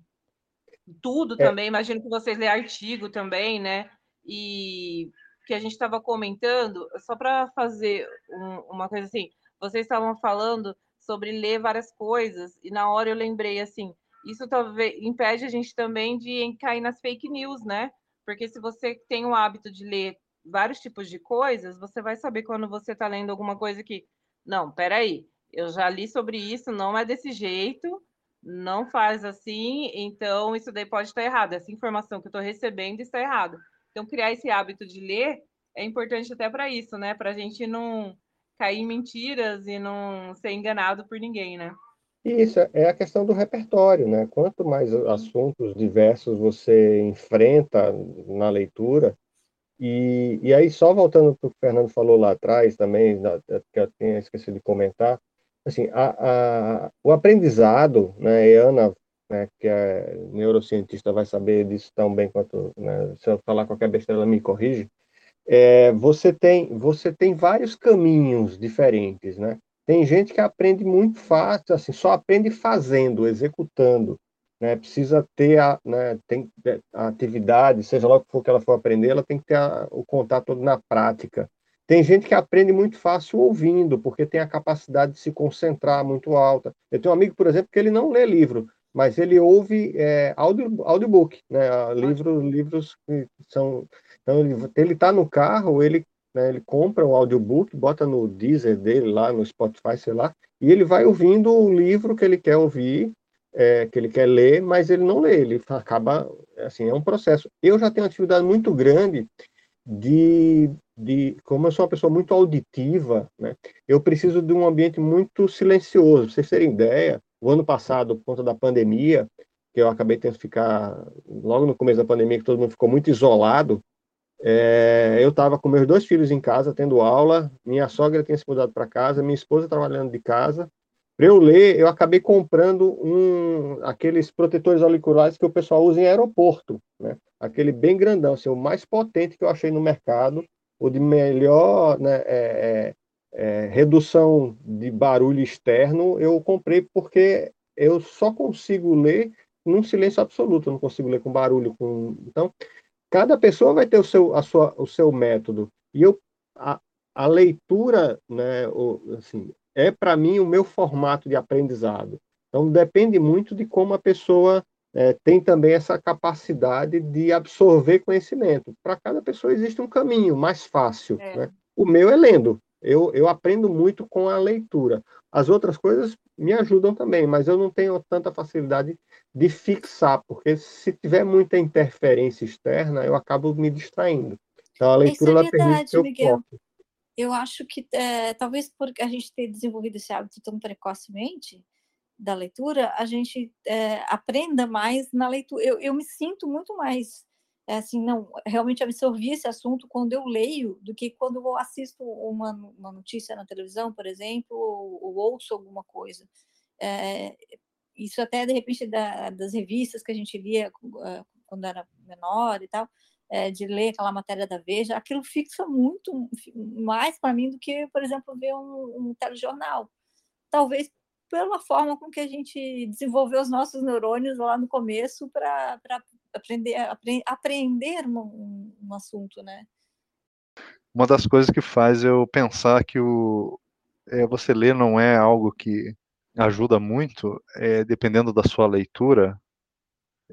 Speaker 4: Tudo é. também, imagino que vocês lêem artigo também, né? E que a gente estava comentando, só para fazer um, uma coisa assim, vocês estavam falando sobre ler várias coisas, e na hora eu lembrei assim, isso talvez impede a gente também de cair nas fake news, né? Porque se você tem o hábito de ler vários tipos de coisas, você vai saber quando você está lendo alguma coisa que, não, peraí, eu já li sobre isso, não é desse jeito, não faz assim, então isso daí pode estar errado. Essa informação que eu estou recebendo está errada. Então, criar esse hábito de ler é importante até para isso, né? Para a gente não cair em mentiras e não ser enganado por ninguém, né?
Speaker 2: Isso é a questão do repertório, né? Quanto mais assuntos diversos você enfrenta na leitura, e, e aí só voltando para o que o Fernando falou lá atrás também, que eu tinha esquecido de comentar, assim, a, a, o aprendizado, né? E Ana né, que é neurocientista vai saber disso tão bem quanto, né, se eu falar qualquer besteira, ela me corrige, é, você, tem, você tem vários caminhos diferentes, né? Tem gente que aprende muito fácil, assim, só aprende fazendo, executando, né? Precisa ter a, né, tem, é, a atividade, seja lá o que for que ela for aprender, ela tem que ter a, o contato na prática. Tem gente que aprende muito fácil ouvindo, porque tem a capacidade de se concentrar muito alta. Eu tenho um amigo, por exemplo, que ele não lê livro, mas ele ouve é, audio, audiobook, né? Livros, livros que são. Então ele está no carro, ele, né, ele compra um audiobook, bota no Deezer dele lá, no Spotify, sei lá, e ele vai ouvindo o livro que ele quer ouvir, é, que ele quer ler, mas ele não lê, ele acaba, assim, é um processo. Eu já tenho uma atividade muito grande de, de como eu sou uma pessoa muito auditiva, né? Eu preciso de um ambiente muito silencioso. Pra vocês terem ideia, o ano passado, por conta da pandemia, que eu acabei tendo que ficar logo no começo da pandemia, que todo mundo ficou muito isolado, é, eu estava com meus dois filhos em casa, tendo aula, minha sogra tinha se mudado para casa, minha esposa trabalhando de casa. Para eu ler, eu acabei comprando um, aqueles protetores auriculares que o pessoal usa em aeroporto, né? aquele bem grandão, assim, o mais potente que eu achei no mercado, o de melhor né, é, é é, redução de barulho externo, eu comprei porque eu só consigo ler num silêncio absoluto, eu não consigo ler com barulho. Com... Então, cada pessoa vai ter o seu, a sua, o seu método. E eu, a, a leitura, né, o, assim, é para mim o meu formato de aprendizado. Então, depende muito de como a pessoa é, tem também essa capacidade de absorver conhecimento. Para cada pessoa existe um caminho mais fácil. É. Né? O meu é lendo. Eu, eu aprendo muito com a leitura. As outras coisas me ajudam também, mas eu não tenho tanta facilidade de fixar, porque se tiver muita interferência externa, eu acabo me distraindo. Então a leitura
Speaker 3: Isso é
Speaker 2: verdade,
Speaker 3: permite que eu Miguel. foque. eu acho que é, talvez por a gente ter desenvolvido esse hábito tão precocemente da leitura, a gente é, aprenda mais na leitura. Eu, eu me sinto muito mais é assim, não, realmente absorvi esse assunto quando eu leio do que quando eu assisto uma, uma notícia na televisão, por exemplo, ou, ou ouço alguma coisa. É, isso até, de repente, da, das revistas que a gente lia quando era menor e tal, é, de ler aquela matéria da Veja, aquilo fixa muito mais para mim do que, por exemplo, ver um, um telejornal. Talvez pela forma com que a gente desenvolveu os nossos neurônios lá no começo para aprender, apre, aprender um, um assunto, né?
Speaker 1: Uma das coisas que faz eu pensar que o é, você ler não é algo que ajuda muito, é, dependendo da sua leitura,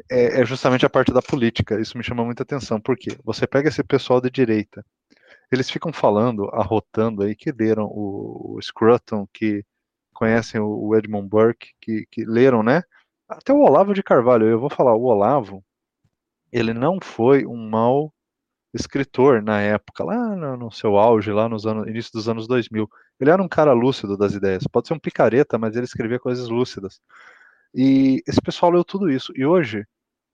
Speaker 1: é, é, justamente a parte da política. Isso me chama muita atenção, porque você pega esse pessoal de direita, eles ficam falando, arrotando aí, que leram o, o Scruton, que conhecem o, Edmund Burke, que, que leram, né? Até o Olavo de Carvalho, eu vou falar, o Olavo, ele não foi um mau escritor na época, lá no, seu auge, lá nos anos, início dos anos 2000. Ele era um cara lúcido das ideias. Pode ser um picareta, mas ele escrevia coisas lúcidas. E esse pessoal leu tudo isso. E hoje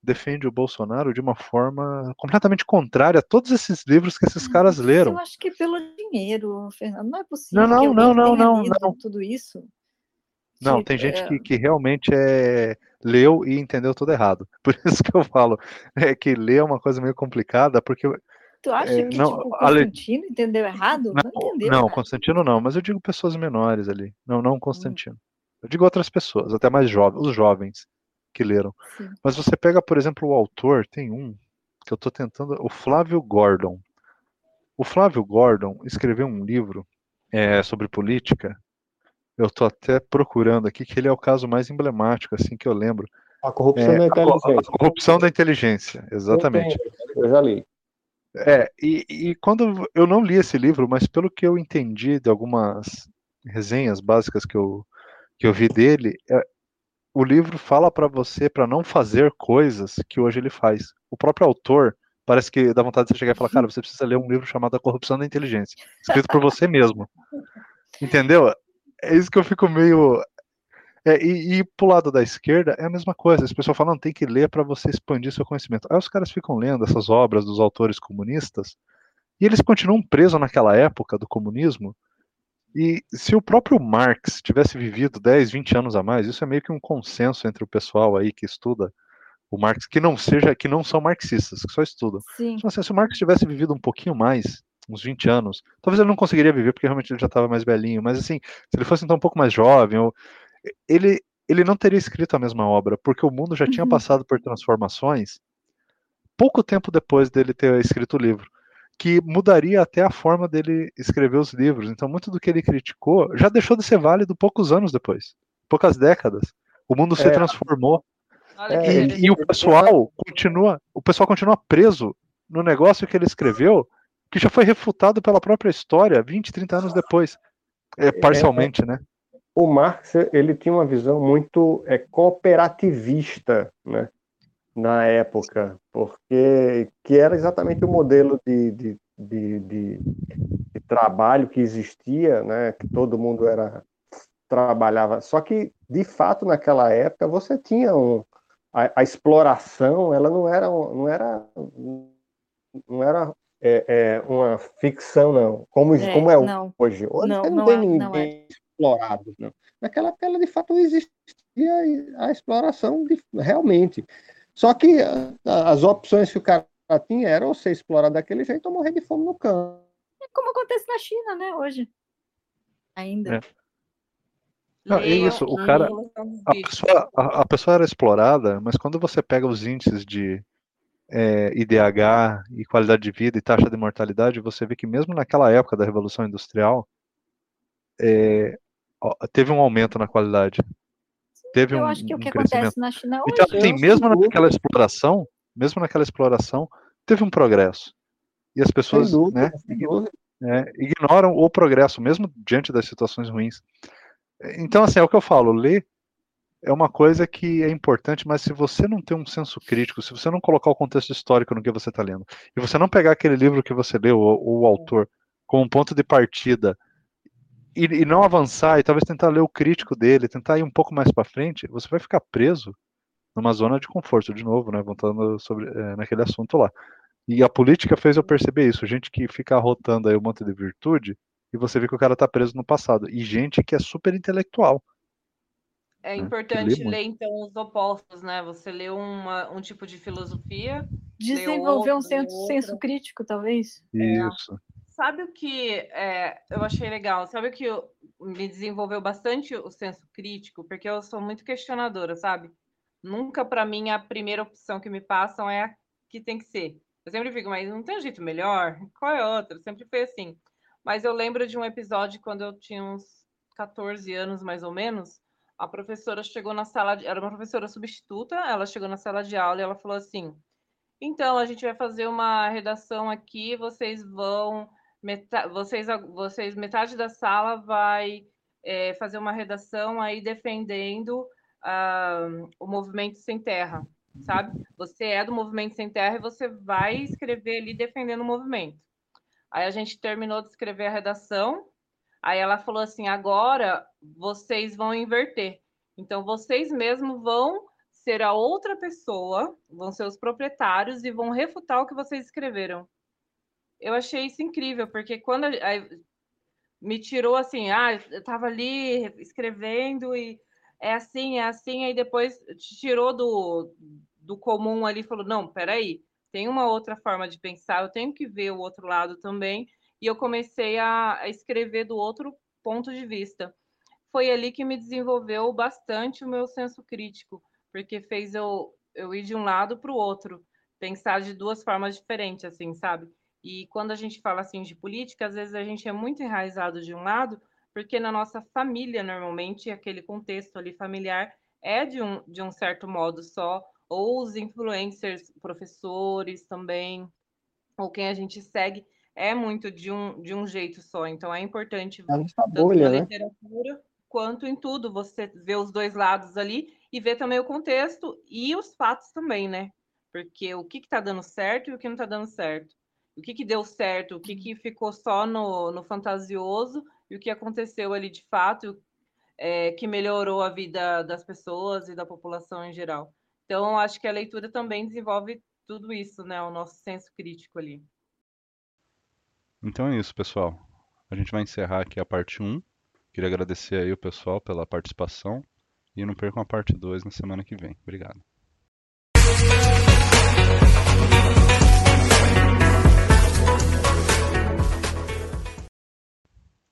Speaker 1: defende o Bolsonaro de uma forma completamente contrária a todos esses livros que esses caras leram.
Speaker 3: Eu acho que pelo dinheiro, Fernando. Não é possível.
Speaker 1: Não, não, não, não, não,
Speaker 3: Tudo isso.
Speaker 1: Não, tem gente é... que, que realmente é leu e entendeu tudo errado. Por isso que eu falo é que ler é uma coisa meio complicada, porque
Speaker 3: Tu acha é, que não, tipo, Constantino ale... entendeu errado?
Speaker 1: Não, não entendeu. Não, Constantino não, mas eu digo pessoas menores ali. Não, não Constantino. Hum. Eu digo outras pessoas, até mais jovens, os jovens que leram. Sim. Mas você pega, por exemplo, o autor, tem um que eu estou tentando, o Flávio Gordon. O Flávio Gordon escreveu um livro é, sobre política eu estou até procurando aqui que ele é o caso mais emblemático, assim que eu lembro.
Speaker 2: A corrupção é, da inteligência.
Speaker 1: A, corrupção da inteligência, exatamente.
Speaker 2: Eu, já li.
Speaker 1: É, e, e, quando eu não li esse livro, mas pelo que eu entendi de algumas resenhas básicas que eu, que eu vi dele, é, o livro fala para você para não fazer coisas que hoje ele faz. O próprio autor parece que dá vontade de você chegar e falar, cara, você precisa ler um livro chamado A Corrupção da Inteligência, escrito por você mesmo. Entendeu? é isso que eu fico meio. É, e, e pro lado da esquerda é a mesma coisa. As pessoas falam, tem que ler para você expandir seu conhecimento. Aí os caras ficam lendo essas obras dos autores comunistas e eles continuam presos naquela época do comunismo. E se o próprio Marx tivesse vivido 10, 20 anos a mais, isso é meio que um consenso entre o pessoal aí que estuda o Marx, que não seja, que não são marxistas, que só estudam.
Speaker 3: Sim.
Speaker 1: Então, assim, se o Marx tivesse vivido um pouquinho mais, uns 20 anos. Talvez ele não conseguiria viver porque realmente ele já estava mais velhinho, mas assim, se ele fosse então um pouco mais jovem, ou, ele ele não teria escrito a mesma obra, porque o mundo já tinha uhum. passado por transformações pouco tempo depois dele ter escrito o livro, que mudaria até a forma dele escrever os livros. Então, muito do que ele criticou já deixou de ser válido poucos anos depois, poucas décadas. O mundo se é. transformou. É, e, e, o pessoal continua, o pessoal continua preso no negócio que ele escreveu que já foi refutado pela própria história 20, 30 anos depois, é, parcialmente, é, né?
Speaker 2: O Marx ele tinha uma visão muito é, cooperativista, né? Na época, porque que era exatamente o modelo de, de, de, de, de trabalho que existia, né? Que todo mundo era trabalhava. Só que, de fato, naquela época você tinha um, a, a exploração, ela não era, não era, não era é, é uma ficção, não. Como é, como é não. hoje. Hoje não, não, tem é, ninguém é. explorado. Não. Naquela época, de fato, existia a exploração de, realmente. Só que as opções que o cara tinha eram ou ser explorado daquele jeito ou morrer de fome no campo.
Speaker 3: É como acontece na China, né, hoje. Ainda. É.
Speaker 1: Não, é isso, o cara. A pessoa, a, a pessoa era explorada, mas quando você pega os índices de é, IDH e qualidade de vida e taxa de mortalidade, você vê que mesmo naquela época da Revolução Industrial, é, teve um aumento na qualidade. Teve
Speaker 3: Eu
Speaker 1: um,
Speaker 3: acho que
Speaker 1: um
Speaker 3: o que acontece na China
Speaker 1: hoje... Então, assim, mesmo naquela exploração, mesmo naquela exploração, teve um progresso. E as pessoas dúvida, né, é, ignoram o progresso, mesmo diante das situações ruins. Então, assim, é o que eu falo, ler é uma coisa que é importante, mas se você não tem um senso crítico, se você não colocar o contexto histórico no que você está lendo, e você não pegar aquele livro que você leu, ou, ou o autor, como ponto de partida e, e, não avançar e talvez tentar ler o crítico dele, tentar ir um pouco mais para frente, você vai ficar preso numa zona de conforto de novo, né? Voltando sobre é, naquele assunto lá. E a política fez eu perceber isso, gente que fica arrotando aí um monte de virtude e você vê que o cara tá preso no passado e gente que é super intelectual.
Speaker 4: É né? importante ler então os opostos, né? Você lê uma, um tipo de filosofia,
Speaker 3: desenvolver outro, um senso, senso, crítico, talvez.
Speaker 1: Isso. É.
Speaker 4: Sabe o que é, eu achei legal? Sabe o que eu, me desenvolveu bastante o senso crítico? Porque eu sou muito questionadora, sabe? Nunca, para mim, a primeira opção que me passam é a que tem que ser. Eu sempre fico, mas não tem um jeito melhor? Qual é outra? Sempre foi assim. Mas eu lembro de um episódio quando eu tinha uns 14 anos, mais ou menos. A professora chegou na sala, de, era uma professora substituta, ela chegou na sala de aula e ela falou assim: Então, a gente vai fazer uma redação aqui, vocês vão Vocês, vocês, metade da sala vai é, fazer uma redação aí defendendo uh, o movimento sem terra, sabe? Você é do movimento sem terra e você vai escrever ali defendendo o movimento. Aí a gente terminou de escrever a redação, aí ela falou assim: agora vocês vão inverter. Então vocês mesmos vão ser a outra pessoa, vão ser os proprietários e vão refutar o que vocês escreveram eu achei isso incrível, porque quando me tirou assim, ah, eu tava ali escrevendo e é assim, é assim, aí depois te tirou do, do comum ali falou, não, peraí, tem uma outra forma de pensar, eu tenho que ver o outro lado também, e eu comecei a, a escrever do outro ponto de vista. Foi ali que me desenvolveu bastante o meu senso crítico, porque fez eu, eu ir de um lado para o outro, pensar de duas formas diferentes, assim, sabe? E quando a gente fala assim de política, às vezes a gente é muito enraizado de um lado, porque na nossa família, normalmente, aquele contexto ali familiar é de um, de um certo modo só, ou os influencers, professores também, ou quem a gente segue, é muito de um, de um jeito só. Então é importante,
Speaker 2: é tanto bolha,
Speaker 4: na né? literatura, quanto em tudo, você ver os dois lados ali e ver também o contexto e os fatos também, né? Porque o que está dando certo e o que não está dando certo o que, que deu certo, o que, que ficou só no, no fantasioso e o que aconteceu ali de fato, é, que melhorou a vida das pessoas e da população em geral. Então, acho que a leitura também desenvolve tudo isso, né? O nosso senso crítico ali.
Speaker 1: Então é isso, pessoal. A gente vai encerrar aqui a parte 1. Queria agradecer aí o pessoal pela participação e não percam a parte 2 na semana que vem. Obrigado.